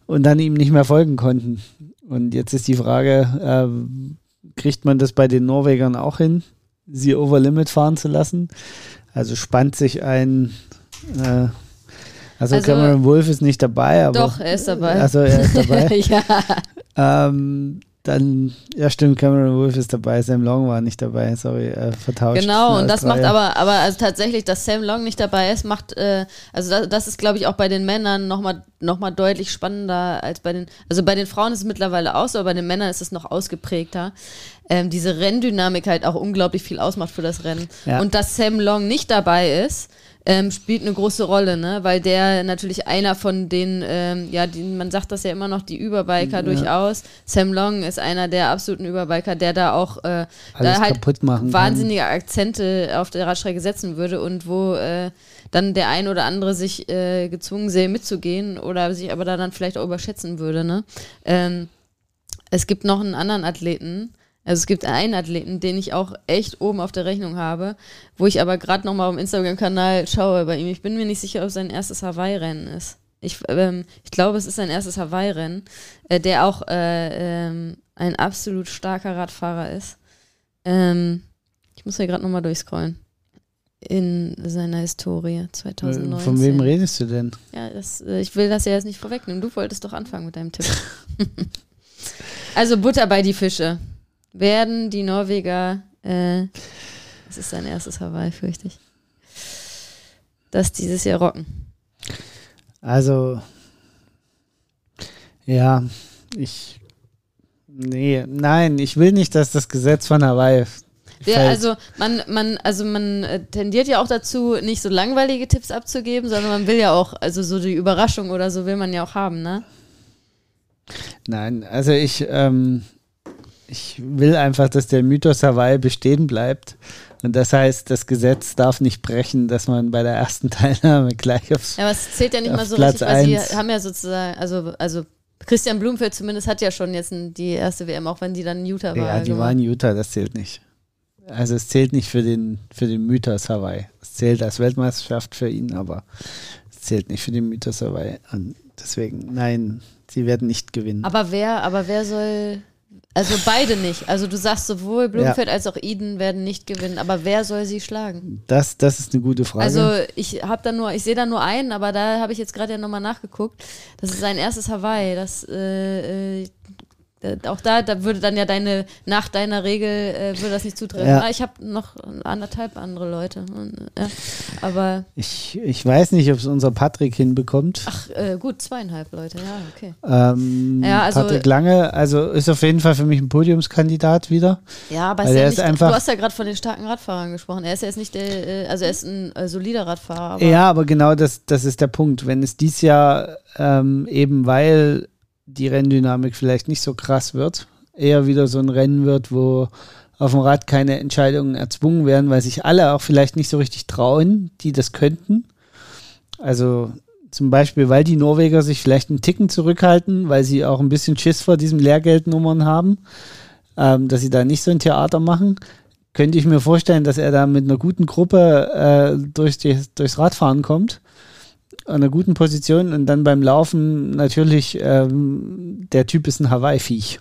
und dann ihm nicht mehr folgen konnten. Und jetzt ist die Frage, äh, kriegt man das bei den Norwegern auch hin, sie over Limit fahren zu lassen? Also spannt sich ein äh, also, also, Cameron Wolf ist nicht dabei, aber. Doch, er ist dabei. Also er ist dabei. ja. Ähm, dann, ja stimmt, Cameron Wolf ist dabei, Sam Long war nicht dabei, sorry, äh, vertauscht. Genau, und das macht aber, aber also tatsächlich, dass Sam Long nicht dabei ist, macht, äh, also das, das ist, glaube ich, auch bei den Männern nochmal noch mal deutlich spannender als bei den, also bei den Frauen ist es mittlerweile aus, aber bei den Männern ist es noch ausgeprägter. Ähm, diese Renndynamik halt auch unglaublich viel ausmacht für das Rennen. Ja. Und dass Sam Long nicht dabei ist, ähm, spielt eine große Rolle, ne? Weil der natürlich einer von den, ähm, ja, die, man sagt das ja immer noch, die Überbiker ja. durchaus. Sam Long ist einer der absoluten Überbiker, der da auch äh, da halt wahnsinnige kann. Akzente auf der Radstrecke setzen würde und wo äh, dann der ein oder andere sich äh, gezwungen sähe mitzugehen oder sich aber da dann vielleicht auch überschätzen würde, ne? Ähm, es gibt noch einen anderen Athleten, also es gibt einen Athleten, den ich auch echt oben auf der Rechnung habe, wo ich aber gerade nochmal auf dem Instagram-Kanal schaue bei ihm. Ich bin mir nicht sicher, ob es sein erstes Hawaii-Rennen ist. Ich, ähm, ich glaube, es ist sein erstes Hawaii-Rennen, äh, der auch äh, ähm, ein absolut starker Radfahrer ist. Ähm, ich muss hier gerade nochmal durchscrollen. In seiner Historie 2019. Von wem redest du denn? Ja, das, äh, ich will das ja jetzt nicht vorwegnehmen. Du wolltest doch anfangen mit deinem Tipp. also Butter bei die Fische werden die Norweger, äh, das ist sein erstes Hawaii, fürchte ich, das dieses Jahr rocken. Also, ja, ich, nee, nein, ich will nicht, dass das Gesetz von Hawaii ja, also man, man, also man äh, tendiert ja auch dazu, nicht so langweilige Tipps abzugeben, sondern man will ja auch, also so die Überraschung oder so will man ja auch haben, ne? Nein, also ich, ähm, ich will einfach, dass der Mythos Hawaii bestehen bleibt. Und das heißt, das Gesetz darf nicht brechen, dass man bei der ersten Teilnahme gleich aufs Ja, aber es zählt ja nicht mal so Platz richtig, weil sie haben ja sozusagen, also, also Christian Blumfeld zumindest hat ja schon jetzt die erste WM, auch wenn die dann in Utah war. Ja, die war in Utah, das zählt nicht. Also es zählt nicht für den, für den Mythos Hawaii. Es zählt als Weltmeisterschaft für ihn, aber es zählt nicht für den Mythos Hawaii. Und deswegen, nein, sie werden nicht gewinnen. Aber wer, aber wer soll also beide nicht. Also du sagst sowohl Blumenfeld ja. als auch Eden werden nicht gewinnen. Aber wer soll sie schlagen? Das, das ist eine gute Frage. Also ich habe da nur, ich sehe da nur einen, aber da habe ich jetzt gerade ja nochmal nachgeguckt. Das ist sein erstes Hawaii. Das äh, äh, auch da, da würde dann ja deine, nach deiner Regel, äh, würde das nicht zutreffen. Ja. Ah, ich habe noch anderthalb andere Leute. Ja. Aber, Ich, ich weiß nicht, ob es unser Patrick hinbekommt. ach, äh, gut, zweieinhalb Leute, ja, okay. Ähm, Ja, also- Patrick Lange, also ist auf jeden Fall für mich ein Podiumskandidat wieder. Ja, aber ist er ja ist nicht, einfach- du hast ja gerade von den starken Radfahrern gesprochen. Er ist ja jetzt nicht der, äh, also er ist ein äh, solider Radfahrer. Aber Ja, aber genau das, das ist der Punkt. Wenn es dies Jahr ähm, eben, weil die Renndynamik vielleicht nicht so krass wird, eher wieder so ein Rennen wird, wo auf dem Rad keine Entscheidungen erzwungen werden, weil sich alle auch vielleicht nicht so richtig trauen, die das könnten. Also zum Beispiel, weil die Norweger sich vielleicht einen Ticken zurückhalten, weil sie auch ein bisschen Schiss vor diesen Lehrgeldnummern haben, ähm, dass sie da nicht so ein Theater machen könnte ich mir vorstellen, dass er da mit einer guten Gruppe äh, durch die, durchs Radfahren kommt, an einer guten Position und dann beim Laufen natürlich, ähm, der Typ ist ein Hawaii-Viech.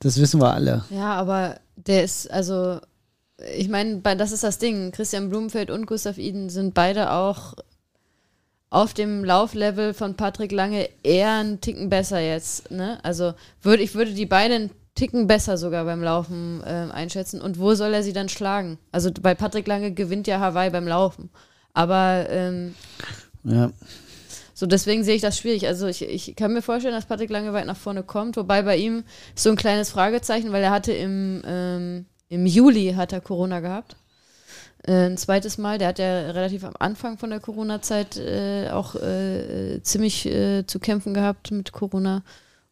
Das wissen wir alle. Ja, aber der ist, also, ich meine, das ist das Ding. Christian Blumenfeld und Gustav Iden sind beide auch auf dem Lauflevel von Patrick Lange eher einen Ticken besser jetzt. Ne? Also würde ich würde die beiden Ticken besser sogar beim Laufen ähm, einschätzen. Und wo soll er sie dann schlagen? Also bei Patrick Lange gewinnt ja Hawaii beim Laufen. Aber ähm, Ja. so, deswegen sehe ich das schwierig. Also ich, ich kann mir vorstellen, dass Patrick Lange weit nach vorne kommt, wobei bei ihm ist so ein kleines Fragezeichen, weil er hatte im, ähm, im Juli hat er Corona gehabt. Äh, ein zweites Mal, der hat ja relativ am Anfang von der Corona-Zeit äh, auch äh, ziemlich äh, zu kämpfen gehabt mit Corona.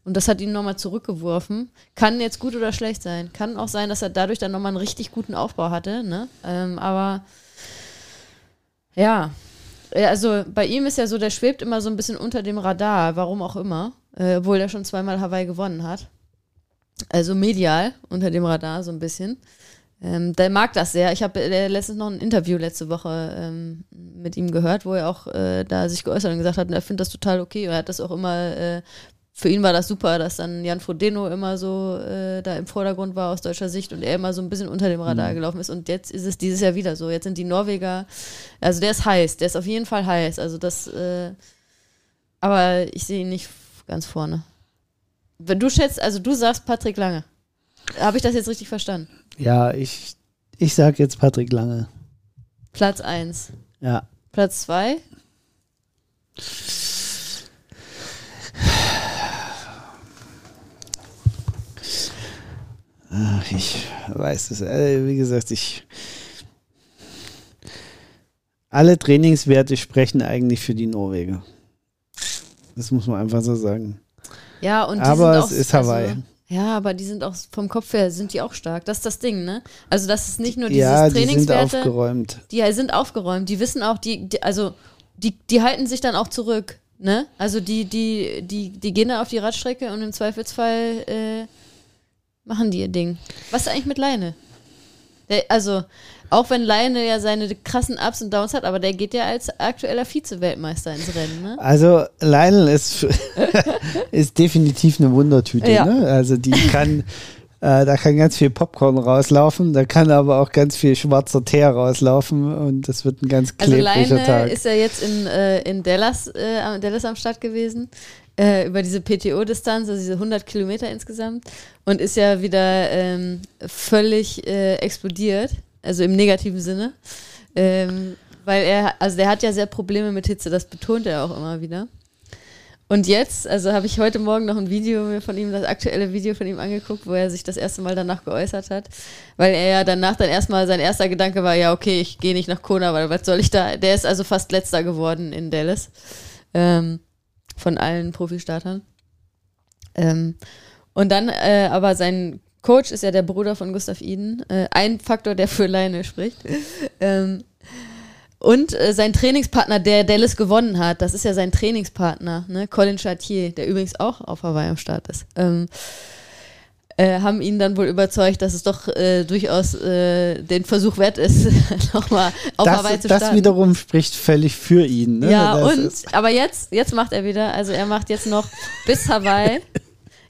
Und das hat ihn nochmal zurückgeworfen. Kann jetzt gut oder schlecht sein. Kann auch sein, dass er dadurch dann nochmal einen richtig guten Aufbau hatte. Ne? Ähm, aber ja, ja, also bei ihm ist ja so, der schwebt immer so ein bisschen unter dem Radar, warum auch immer, äh, obwohl er schon zweimal Hawaii gewonnen hat. Also medial unter dem Radar so ein bisschen. Ähm, der mag das sehr. Ich habe äh, letztens noch ein Interview letzte Woche ähm, mit ihm gehört, wo er auch äh, da sich geäußert und gesagt hat, er findet das total okay. Er hat das auch immer, äh, für ihn war das super, dass dann Jan Frodeno immer so äh, da im Vordergrund war aus deutscher Sicht und er immer so ein bisschen unter dem Radar gelaufen ist. Und jetzt ist es dieses Jahr wieder so. Jetzt sind die Norweger, also der ist heiß, der ist auf jeden Fall heiß. Also das, äh, aber ich sehe ihn nicht ganz vorne. Wenn du schätzt, also du sagst Patrick Lange. Habe ich das jetzt richtig verstanden? Ja, ich, ich sag jetzt Patrick Lange. Platz 1. Ja. Platz 2. Ach, ich weiß es. Äh, wie gesagt, ich. Alle Trainingswerte sprechen eigentlich für die Norweger. Das muss man einfach so sagen. Ja, und die Aber sind es auch, ist Hawaii. Also, ja, aber die sind auch vom Kopf her, sind die auch stark. Das ist das Ding, ne? Also das ist nicht nur dieses ja, die sind Trainingswerte. aufgeräumt. die sind aufgeräumt, die wissen auch, die, die also die, die halten sich dann auch zurück, ne? Also die, die, die, die gehen da auf die Radstrecke und im Zweifelsfall äh, machen die ihr Ding. Was ist eigentlich mit Leine? Der, also, auch wenn Leine ja seine krassen Ups und Downs hat, aber der geht ja als aktueller Vize-Weltmeister ins Rennen, ne? Also Lionel ist, ist definitiv eine Wundertüte. Ja. Ne? Also die kann, äh, da kann ganz viel Popcorn rauslaufen, da kann aber auch ganz viel schwarzer Tee rauslaufen und das wird ein ganz Also klebriger Leine Tag. ist ja jetzt in, äh, in Dallas, äh, am- Dallas am Start gewesen, äh, über diese PTO-Distanz, also diese 100 Kilometer insgesamt, und ist ja wieder ähm, völlig äh, explodiert, also im negativen Sinne. Ähm, weil er, also der hat ja sehr Probleme mit Hitze, das betont er auch immer wieder. Und jetzt, also habe ich heute Morgen noch ein Video von ihm, das aktuelle Video von ihm angeguckt, wo er sich das erste Mal danach geäußert hat. Weil er ja danach dann erstmal, sein erster Gedanke war, ja, okay, ich gehe nicht nach Kona, weil was soll ich da? Der ist also fast letzter geworden in Dallas. Ähm, von allen Profi-Startern. Ähm, und dann, äh, aber sein Coach ist ja der Bruder von Gustav Iden. Äh, ein Faktor, der für Leine spricht. ähm, und äh, sein Trainingspartner, der Dallas gewonnen hat, das ist ja sein Trainingspartner, ne? Colin Chartier, der übrigens auch auf Hawaii am Start ist. Ähm, äh, haben ihn dann wohl überzeugt, dass es doch äh, durchaus äh, den Versuch wert ist, nochmal auf Hawaii Das, zu das starten. wiederum spricht völlig für ihn. Ne? Ja, das und, aber jetzt, jetzt macht er wieder, also er macht jetzt noch bis Hawaii.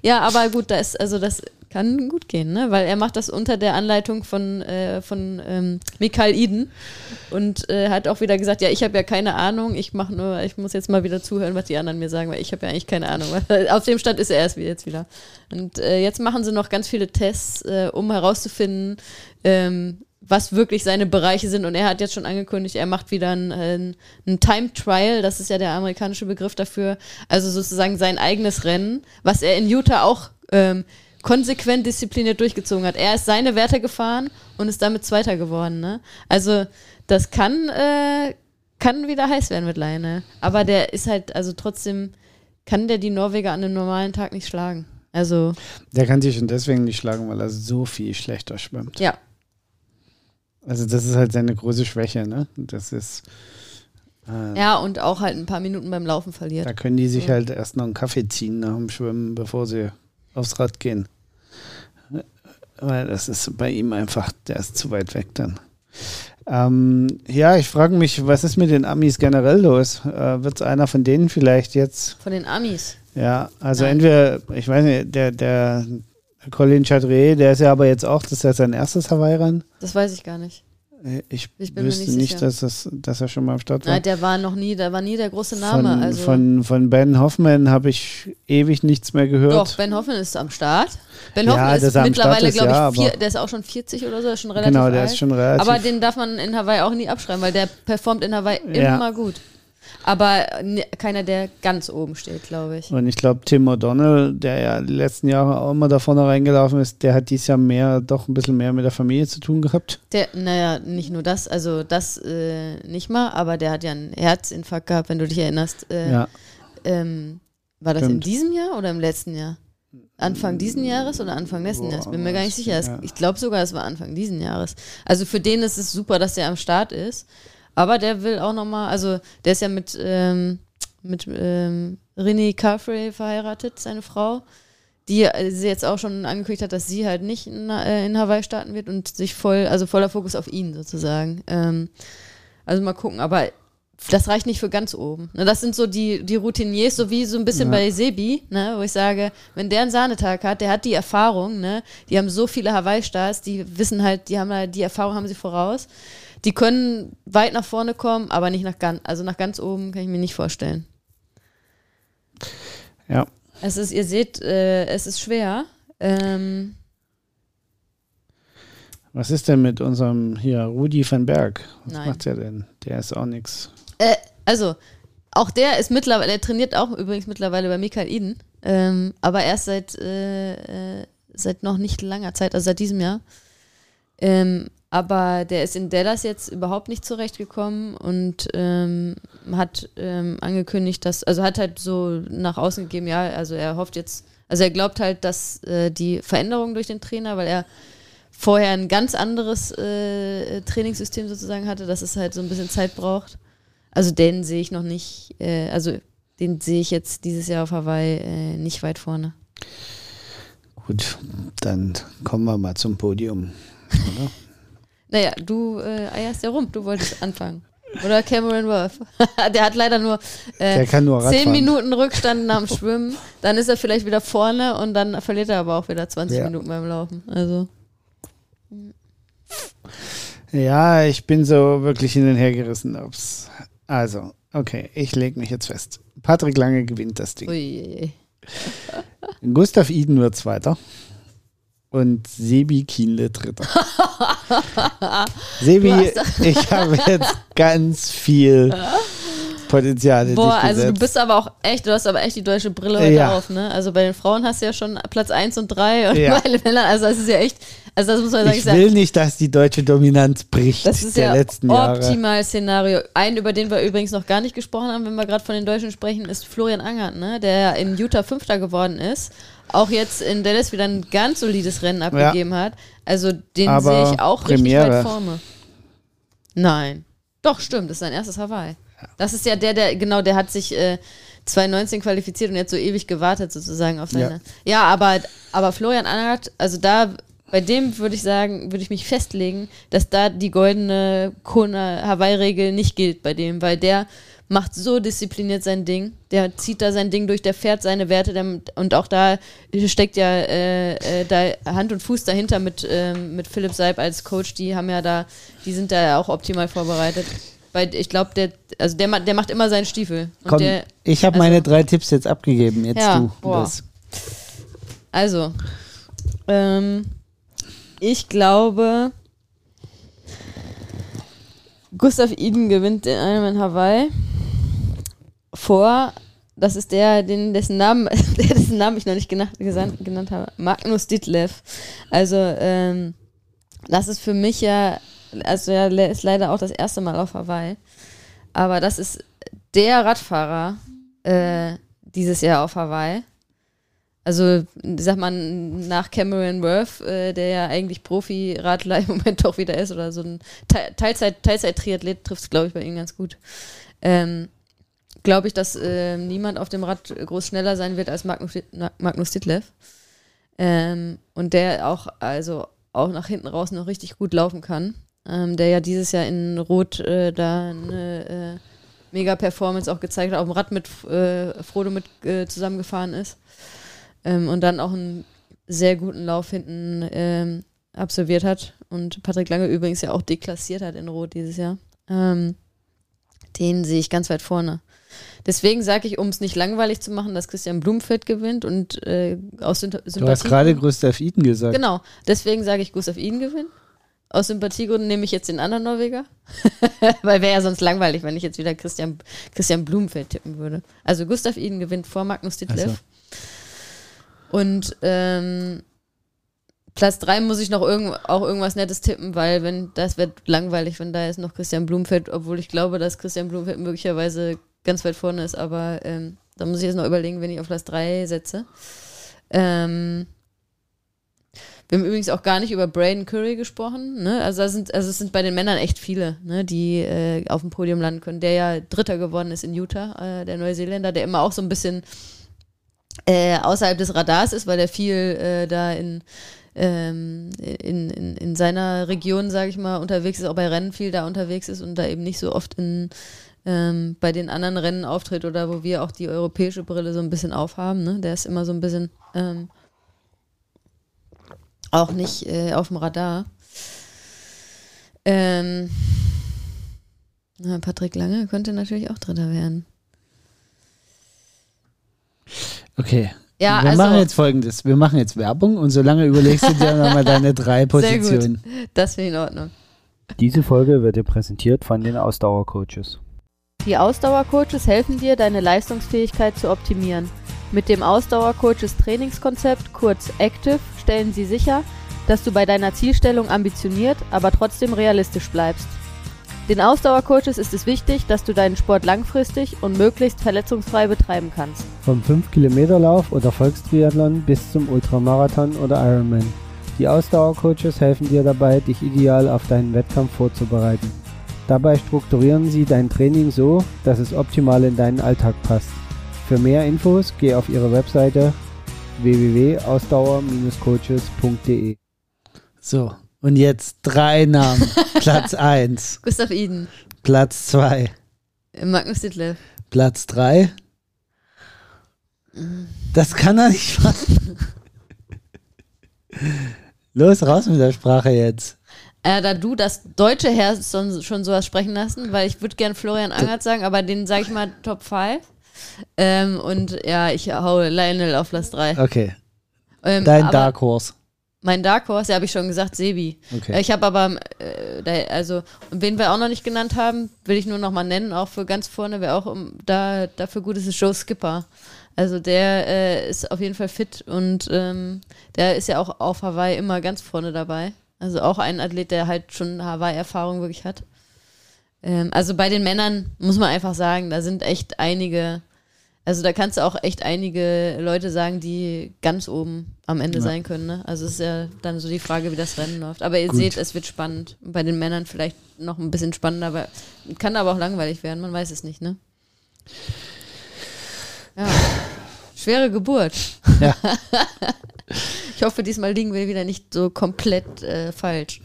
Ja, aber gut, da ist, also das kann gut gehen, ne? Weil er macht das unter der Anleitung von, äh, von ähm, Mikael Iden und äh, hat auch wieder gesagt, ja, ich habe ja keine Ahnung, ich mache nur, ich muss jetzt mal wieder zuhören, was die anderen mir sagen, weil ich habe ja eigentlich keine Ahnung. Auf dem Stand ist er erst jetzt wieder. Und äh, jetzt machen sie noch ganz viele Tests, äh, um herauszufinden, ähm, was wirklich seine Bereiche sind. Und er hat jetzt schon angekündigt, er macht wieder ein, ein, Time Trial, das ist ja der amerikanische Begriff dafür. Also sozusagen sein eigenes Rennen, was er in Utah auch ähm, konsequent diszipliniert durchgezogen hat. Er ist seine Werte gefahren und ist damit Zweiter geworden. Ne? Also das kann, äh, kann wieder heiß werden mit Leine. Aber der ist halt, also trotzdem kann der die Norweger an einem normalen Tag nicht schlagen. Also. Der kann sich schon deswegen nicht schlagen, weil er so viel schlechter schwimmt. Ja, also das ist halt seine große Schwäche, ne? Das ist. Äh, ja, und auch halt ein paar Minuten beim Laufen verliert. Da können die sich ja. halt erst noch einen Kaffee ziehen nach dem Schwimmen, bevor sie aufs Rad gehen. Weil das ist bei ihm einfach, der ist zu weit weg dann. Ähm, ja, ich frage mich, was ist mit den Amis generell los? Äh, Wird es einer von denen vielleicht jetzt? Von den Amis? Ja, also Nein. entweder, ich weiß nicht, der, der, Colin Chadré, der ist ja aber jetzt auch, das ist ja sein erstes Hawaii-Rennen. Das weiß ich gar nicht. Ich, ich wüsste nicht, nicht dass, das, dass er schon mal am Start war. Nein, der war noch nie, der war nie der große Name. Von, also von, von Ben Hoffman habe ich ewig nichts mehr gehört. Doch, Ben Hoffman ist am Start. Ben Hoffman ja, ist mittlerweile, glaube ich, ja, vier, der ist auch schon 40 oder so, ist schon relativ Genau, der alt. ist schon relativ. Aber den darf man in Hawaii auch nie abschreiben, weil der performt in Hawaii ja. immer gut aber keiner, der ganz oben steht, glaube ich. Und ich glaube, Tim O'Donnell, der ja die letzten Jahre auch immer da vorne reingelaufen ist, der hat dieses Jahr mehr, doch ein bisschen mehr mit der Familie zu tun gehabt. Der, naja, nicht nur das, also das äh, nicht mal, aber der hat ja einen Herzinfarkt gehabt, wenn du dich erinnerst. Äh, ja. Ähm, war das Stimmt. in diesem Jahr oder im letzten Jahr? Anfang diesen Jahres oder Anfang letzten Jahres? Bin mir gar nicht sicher. Ja. Ich glaube sogar, es war Anfang diesen Jahres. Also für den ist es super, dass der am Start ist. Aber der will auch nochmal, also der ist ja mit, ähm, mit ähm, Renee Carfrey verheiratet, seine Frau, die äh, sie jetzt auch schon angekündigt hat, dass sie halt nicht in, äh, in Hawaii starten wird und sich voll, also voller Fokus auf ihn sozusagen. Ähm, also mal gucken, aber das reicht nicht für ganz oben. Ne, das sind so die, die Routiniers, so wie so ein bisschen ja. bei Sebi, ne, wo ich sage, wenn der einen Sahnetag hat, der hat die Erfahrung, ne, die haben so viele Hawaii-Stars, die wissen halt, die haben halt, die Erfahrung haben sie voraus die können weit nach vorne kommen, aber nicht nach ganz, also nach ganz oben kann ich mir nicht vorstellen. Ja. Es ist, ihr seht, äh, es ist schwer. Ähm, was ist denn mit unserem hier Rudi van Berg? Was Nein. macht der denn? Der ist auch nichts. Äh, also, auch der ist mittlerweile, der trainiert auch übrigens mittlerweile bei Mikael Iden, ähm, aber erst seit, äh, äh, seit noch nicht langer Zeit, also seit diesem Jahr. Ähm, aber der ist in Dallas jetzt überhaupt nicht zurechtgekommen und ähm, hat ähm, angekündigt, dass, also hat halt so nach außen gegeben, ja, also er hofft jetzt, also er glaubt halt, dass äh, die Veränderung durch den Trainer, weil er vorher ein ganz anderes äh, Trainingssystem sozusagen hatte, dass es halt so ein bisschen Zeit braucht. Also den sehe ich noch nicht, äh, also den sehe ich jetzt dieses Jahr auf Hawaii äh, nicht weit vorne. Gut, dann kommen wir mal zum Podium, oder? Naja, du äh, eierst ja rum, du wolltest anfangen. Oder Cameron Worth. der hat leider nur, äh, nur zehn Minuten Rückstand nach dem Schwimmen. Dann ist er vielleicht wieder vorne und dann verliert er aber auch wieder 20 ja. Minuten beim Laufen. Also. Ja, ich bin so wirklich hin und her gerissen. Ob's also, okay, ich lege mich jetzt fest. Patrick Lange gewinnt das Ding. Ui. Gustav Iden wird Zweiter und Sebi Kienle Dritter. Sebi, ich habe jetzt ganz viel Potenzial. Boah, also du bist aber auch echt, du hast aber echt die deutsche Brille heute ja. auf, ne? Also bei den Frauen hast du ja schon Platz 1 und 3 und ja. bei den Männern, also das ist ja echt, also das muss man sagen. Ich will nicht, dass die deutsche Dominanz bricht das ist der ja letzten Jahre. optimal Szenario. Einen, über den wir übrigens noch gar nicht gesprochen haben, wenn wir gerade von den Deutschen sprechen, ist Florian Angert, ne? Der in Utah Fünfter geworden ist auch jetzt in Dallas wieder ein ganz solides Rennen abgegeben ja. hat. Also den sehe ich auch Premiere. richtig weit vorne. Nein. Doch, stimmt, das ist sein erstes Hawaii. Ja. Das ist ja der, der, genau, der hat sich äh, 2019 qualifiziert und jetzt so ewig gewartet sozusagen auf seine. Ja, ja aber, aber Florian Angert, also da, bei dem würde ich sagen, würde ich mich festlegen, dass da die goldene Kona Hawaii-Regel nicht gilt bei dem, weil der macht so diszipliniert sein Ding. Der zieht da sein Ding durch, der fährt seine Werte der, und auch da steckt ja äh, äh, da Hand und Fuß dahinter mit, äh, mit Philipp Seib als Coach. Die haben ja da, die sind da ja auch optimal vorbereitet. Weil ich glaube, der, also der, der macht immer seinen Stiefel. Komm, der, ich habe also, meine drei Tipps jetzt abgegeben. Jetzt Ja, du. boah. Das. Also, ähm, ich glaube, Gustav Iden gewinnt den Ironman Hawaii vor, das ist der, den, dessen Namen, dessen Namen ich noch nicht genannt, genannt habe, Magnus Ditlev. Also, ähm, das ist für mich ja, also le- ist leider auch das erste Mal auf Hawaii, aber das ist der Radfahrer äh, dieses Jahr auf Hawaii. Also, sag mal, nach Cameron Worth, äh, der ja eigentlich Profi-Radler im Moment doch wieder ist, oder so ein Te Teilzeit- Teilzeit-Triathlet, trifft es, glaube ich, bei ihm ganz gut. Ähm, glaube ich, dass äh, niemand auf dem Rad groß schneller sein wird als Magnus, Magnus Ditlev. Ähm, und der auch, also auch nach hinten raus noch richtig gut laufen kann. Ähm, der ja dieses Jahr in Rot äh, da eine äh, Mega-Performance auch gezeigt hat, auf dem Rad mit äh, Frodo mit äh, zusammengefahren ist. Ähm, und dann auch einen sehr guten Lauf hinten ähm, absolviert hat. Und Patrick Lange übrigens ja auch deklassiert hat in Rot dieses Jahr. Ähm, den sehe ich ganz weit vorne. Deswegen sage ich, um es nicht langweilig zu machen, dass Christian Blumfeld gewinnt und äh, aus Symp Sympathie. Du hast gerade Gustav Iden gesagt. Genau, deswegen sage ich Gustav Iden gewinnt. Aus Sympathiegründen nehme ich jetzt den anderen Norweger. Weil wäre ja sonst langweilig, wenn ich jetzt wieder Christian, Christian Blumfeld tippen würde. Also Gustav Iden gewinnt vor Magnus Ditlev. Ach so. Und ähm, Platz 3 muss ich noch irgend, auch irgendwas Nettes tippen, weil wenn das wird langweilig, wenn da jetzt noch Christian Blumfeld, obwohl ich glaube, dass Christian Blumfeld möglicherweise ganz weit vorne ist, aber ähm, da muss ich jetzt noch überlegen, wenn ich auf Platz 3 setze. Ähm, wir haben übrigens auch gar nicht über Braden Curry gesprochen. Ne? Also, da sind, also es sind bei den Männern echt viele, ne? die äh, auf dem Podium landen können. Der ja Dritter geworden ist in Utah, äh, der Neuseeländer, der immer auch so ein bisschen äh, außerhalb des Radars ist, weil der viel äh, da in, ähm, in, in, in seiner Region, sage ich mal, unterwegs ist, auch bei Rennen viel da unterwegs ist und da eben nicht so oft in, ähm, bei den anderen Rennen auftritt oder wo wir auch die europäische Brille so ein bisschen aufhaben. Ne? Der ist immer so ein bisschen ähm, auch nicht äh, auf dem Radar. Ähm, na, Patrick Lange könnte natürlich auch Dritter werden. Okay. Ja, wir also, machen jetzt folgendes. Wir machen jetzt Werbung und solange überlegst du dir nochmal deine drei Sehr Positionen. das finde ich in Ordnung. Diese Folge wird dir präsentiert von den Ausdauercoaches. Die Ausdauercoaches helfen dir, deine Leistungsfähigkeit zu optimieren. Mit dem Ausdauercoaches Trainingskonzept, kurz Active, stellen sie sicher, dass du bei deiner Zielstellung ambitioniert, aber trotzdem realistisch bleibst. Den Ausdauercoaches ist es wichtig, dass du deinen Sport langfristig und möglichst verletzungsfrei betreiben kannst. Vom 5-Kilometer-Lauf oder Volkstriathlon bis zum Ultramarathon oder Ironman. Die Ausdauercoaches helfen dir dabei, dich ideal auf deinen Wettkampf vorzubereiten. Dabei strukturieren sie dein Training so, dass es optimal in deinen Alltag passt. Für mehr Infos geh auf ihre Webseite www.ausdauer-coaches.de. So, und jetzt drei Namen. Platz 1, Gustav Iden, Platz 2, Magnus Ditlev. Platz 3. Das kann er nicht machen. Los, raus mit der Sprache jetzt. Äh, da du das deutsche Herz schon, schon sowas sprechen lassen, weil ich würde gern Florian Angert sagen, aber den sage ich mal Top 5. Ähm, und ja, ich hau Lionel auf Platz 3. Okay, Ähm, dein Dark Horse. Mein Dark Horse, ja, habe ich schon gesagt, Sebi. Okay. Äh, Ich habe aber, äh, also, und wen wir auch noch nicht genannt haben, will ich nur noch mal nennen, auch für ganz vorne, wer auch um, da dafür gut ist, ist Joe Skipper. Also der äh, ist auf jeden Fall fit und ähm, der ist ja auch auf Hawaii immer ganz vorne dabei. Also auch ein Athlet, der halt schon Hawaii-Erfahrung wirklich hat. Ähm, also bei den Männern muss man einfach sagen, da sind echt einige, also da kannst du auch echt einige Leute sagen, die ganz oben am Ende Ja. sein können. Ne? Also es ist ja dann so die Frage, wie das Rennen läuft. Aber ihr Gut. seht, es wird spannend. Bei den Männern vielleicht noch ein bisschen spannender, aber kann aber auch langweilig werden, man weiß es nicht, ne? Ja. Schwere Geburt. Ja. Ich hoffe, diesmal liegen wir wieder nicht so komplett äh, falsch.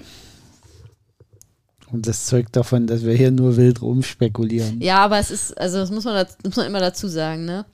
Und das zeugt davon, dass wir hier nur wild rumspekulieren. Ja, aber es ist, also das muss man, das muss man immer dazu sagen, ne?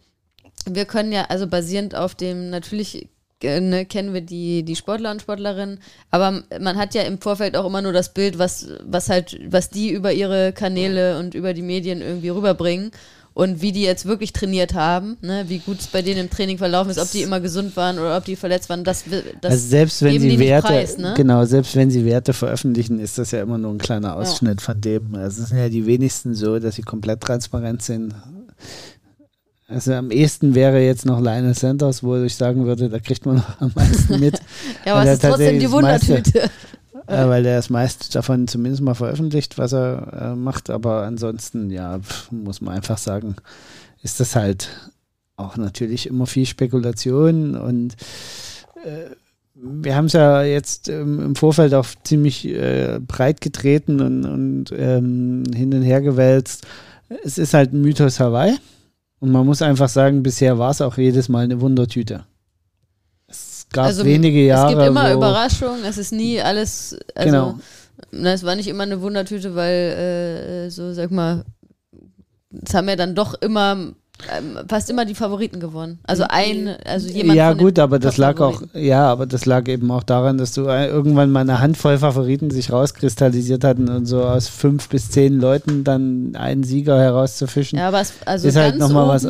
Wir können ja, also basierend auf dem, natürlich äh, ne, kennen wir die, die Sportler und Sportlerinnen, aber man hat ja im Vorfeld auch immer nur das Bild, was, was halt, was die über ihre Kanäle und über die Medien irgendwie rüberbringen und wie die jetzt wirklich trainiert haben, ne, wie gut es bei denen im Training verlaufen ist, ob die immer gesund waren oder ob die verletzt waren, das, das also selbst wenn sie Werte, preis, ne? genau, selbst wenn sie Werte veröffentlichen, ist das ja immer nur ein kleiner Ausschnitt ja. von dem. Also es sind ja die wenigsten so, dass sie komplett transparent sind. Also am ehesten wäre jetzt noch Lionel Sanders, wo ich sagen würde, da kriegt man noch am meisten mit. ja, aber es ist trotzdem die Wundertüte. Äh, weil er ist meist davon zumindest mal veröffentlicht, was er äh, macht. Aber ansonsten, ja, muss man einfach sagen, ist das halt auch natürlich immer viel Spekulation und äh, wir haben es ja jetzt ähm, im Vorfeld auch ziemlich äh, breit getreten und, und ähm, hin und her gewälzt. Es ist halt ein Mythos Hawaii. Und man muss einfach sagen, bisher war es auch jedes Mal eine Wundertüte. Es gab also, wenige Jahre. Es gibt immer Überraschungen, es ist nie alles. Also, genau. Na, es war nicht immer eine Wundertüte, weil, äh, so sag mal, es haben ja dann doch immer ähm, fast immer die Favoriten gewonnen. Also ein, also jemand. Ja, gut, aber das lag auch, ja, aber das lag eben auch daran, dass du irgendwann mal eine Handvoll Favoriten sich rauskristallisiert hatten und so aus fünf bis zehn Leuten dann einen Sieger herauszufischen. Ja, aber es, also ist halt nochmal was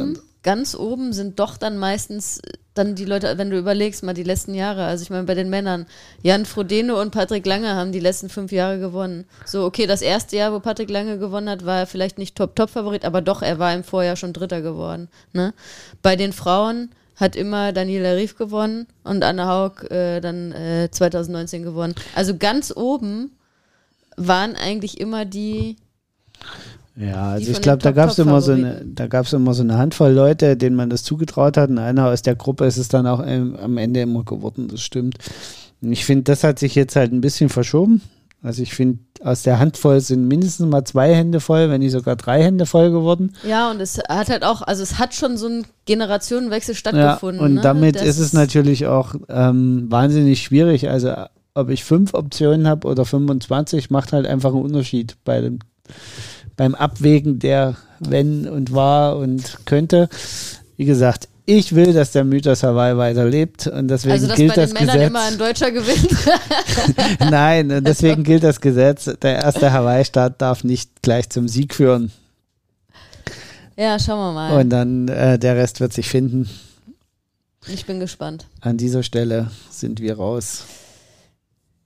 ganz oben sind doch dann meistens dann die Leute, wenn du überlegst, mal die letzten Jahre, also ich meine bei den Männern, Jan Frodeno und Patrick Lange haben die letzten fünf Jahre gewonnen. So, okay, das erste Jahr, wo Patrick Lange gewonnen hat, war er vielleicht nicht Top-Top-Favorit, aber doch, er war im Vorjahr schon Dritter geworden. Ne? Bei den Frauen hat immer Daniela Rief gewonnen und Anna Haug äh, dann äh, 2019 gewonnen. Also ganz oben waren eigentlich immer die ja, also ich glaube, da gab es immer so eine, da gab es immer so eine Handvoll Leute, denen man das zugetraut hat. Und einer aus der Gruppe ist es dann auch ähm, am Ende immer geworden, das stimmt. Und ich finde, das hat sich jetzt halt ein bisschen verschoben. Also ich finde, aus der Handvoll sind mindestens mal zwei Hände voll, wenn nicht sogar drei Hände voll geworden. Ja, und es hat halt auch, also es hat schon so ein Generationenwechsel stattgefunden. Ja, und ne? damit das ist es natürlich auch ähm, wahnsinnig schwierig. Also ob ich fünf Optionen habe oder 25, macht halt einfach einen Unterschied bei dem beim Abwägen der wenn und war und könnte. Wie gesagt, ich will, dass der Mythos Hawaii weiterlebt und deswegen also, gilt das Gesetz. Also, immer ein Deutscher gewinnt. Nein, und deswegen gilt das Gesetz, der erste Hawaii-Staat darf nicht gleich zum Sieg führen. Ja, schauen wir mal. Und dann äh, der Rest wird sich finden. Ich bin gespannt. An dieser Stelle sind wir raus.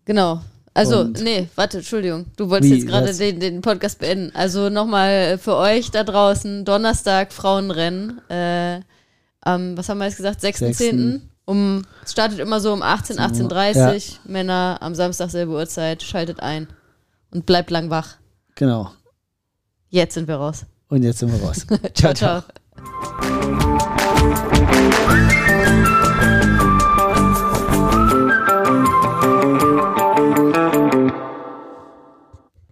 Genau. Also, und nee, warte, Entschuldigung. Du wolltest wie, jetzt gerade den, den Podcast beenden. Also nochmal für euch da draußen, Donnerstag Frauenrennen. Äh, am, was haben wir jetzt gesagt? 6.10. Um, es startet immer so um 18, 18.30 ja. Männer am Samstag selbe Uhrzeit. Schaltet ein und bleibt lang wach. Genau. Jetzt sind wir raus. Und jetzt sind wir raus. ciao, ciao. ciao.